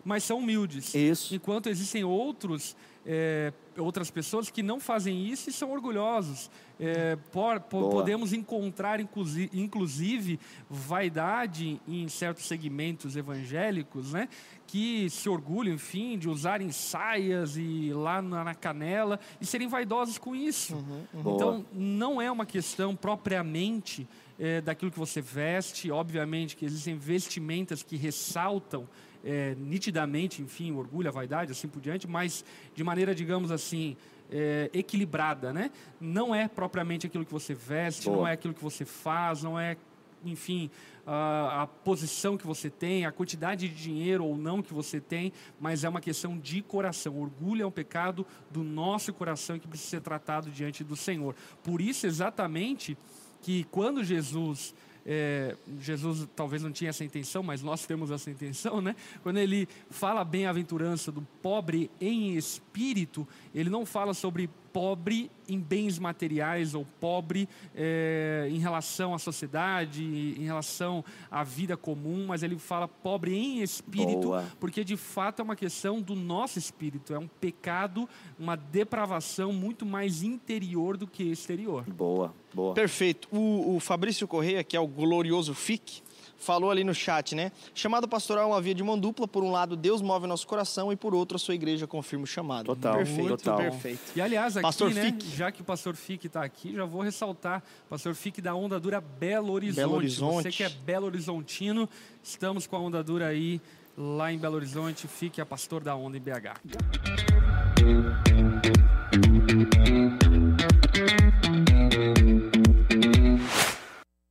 mas são humildes. Isso. Enquanto existem outros, é, outras pessoas que não fazem isso e são orgulhosos. É, por, por, podemos encontrar, inclusive, inclusive, vaidade em certos segmentos evangélicos, né? Que se orgulham, enfim, de usarem saias e lá na, na canela e serem vaidosos com isso. Uhum, uhum. Então, não é uma questão propriamente é, daquilo que você veste. Obviamente que existem vestimentas que ressaltam é, nitidamente, enfim, o orgulho, a vaidade, assim por diante, mas de maneira, digamos assim, é, equilibrada, né? Não é propriamente aquilo que você veste, Boa. não é aquilo que você faz, não é, enfim, a, a, posição que você tem, a quantidade de dinheiro ou não que você tem, mas é uma questão de coração. orgulho é um pecado do nosso coração que precisa ser tratado diante do Senhor. Por isso, exatamente, que quando Jesus é, Jesus talvez não tinha essa intenção, mas nós temos essa intenção, né? Quando ele fala bem-aventurança do pobre em espírito, ele não fala sobre pobre em bens materiais ou pobre é, em relação à sociedade, em relação à vida comum, mas ele fala pobre em espírito, Boa. porque de fato é uma questão do nosso espírito, é um pecado, uma depravação muito mais interior do que exterior. Boa, boa. Perfeito. O, o Fabrício Correia, que é o glorioso FIC, falou ali no chat, né? Chamado pastoral é uma via de mão dupla. Por um lado, Deus move nosso coração e por outro, a sua igreja confirma o chamado. Total, perfeito, total. perfeito. E aliás, aqui, pastor né, Fique. já que o pastor Fique está aqui, já vou ressaltar, pastor Fique da Onda Dura Belo Horizonte. Belo Horizonte. Você que é Belo Horizontino, estamos com a Onda Dura aí lá em Belo Horizonte. Fique a pastor da Onda em BH.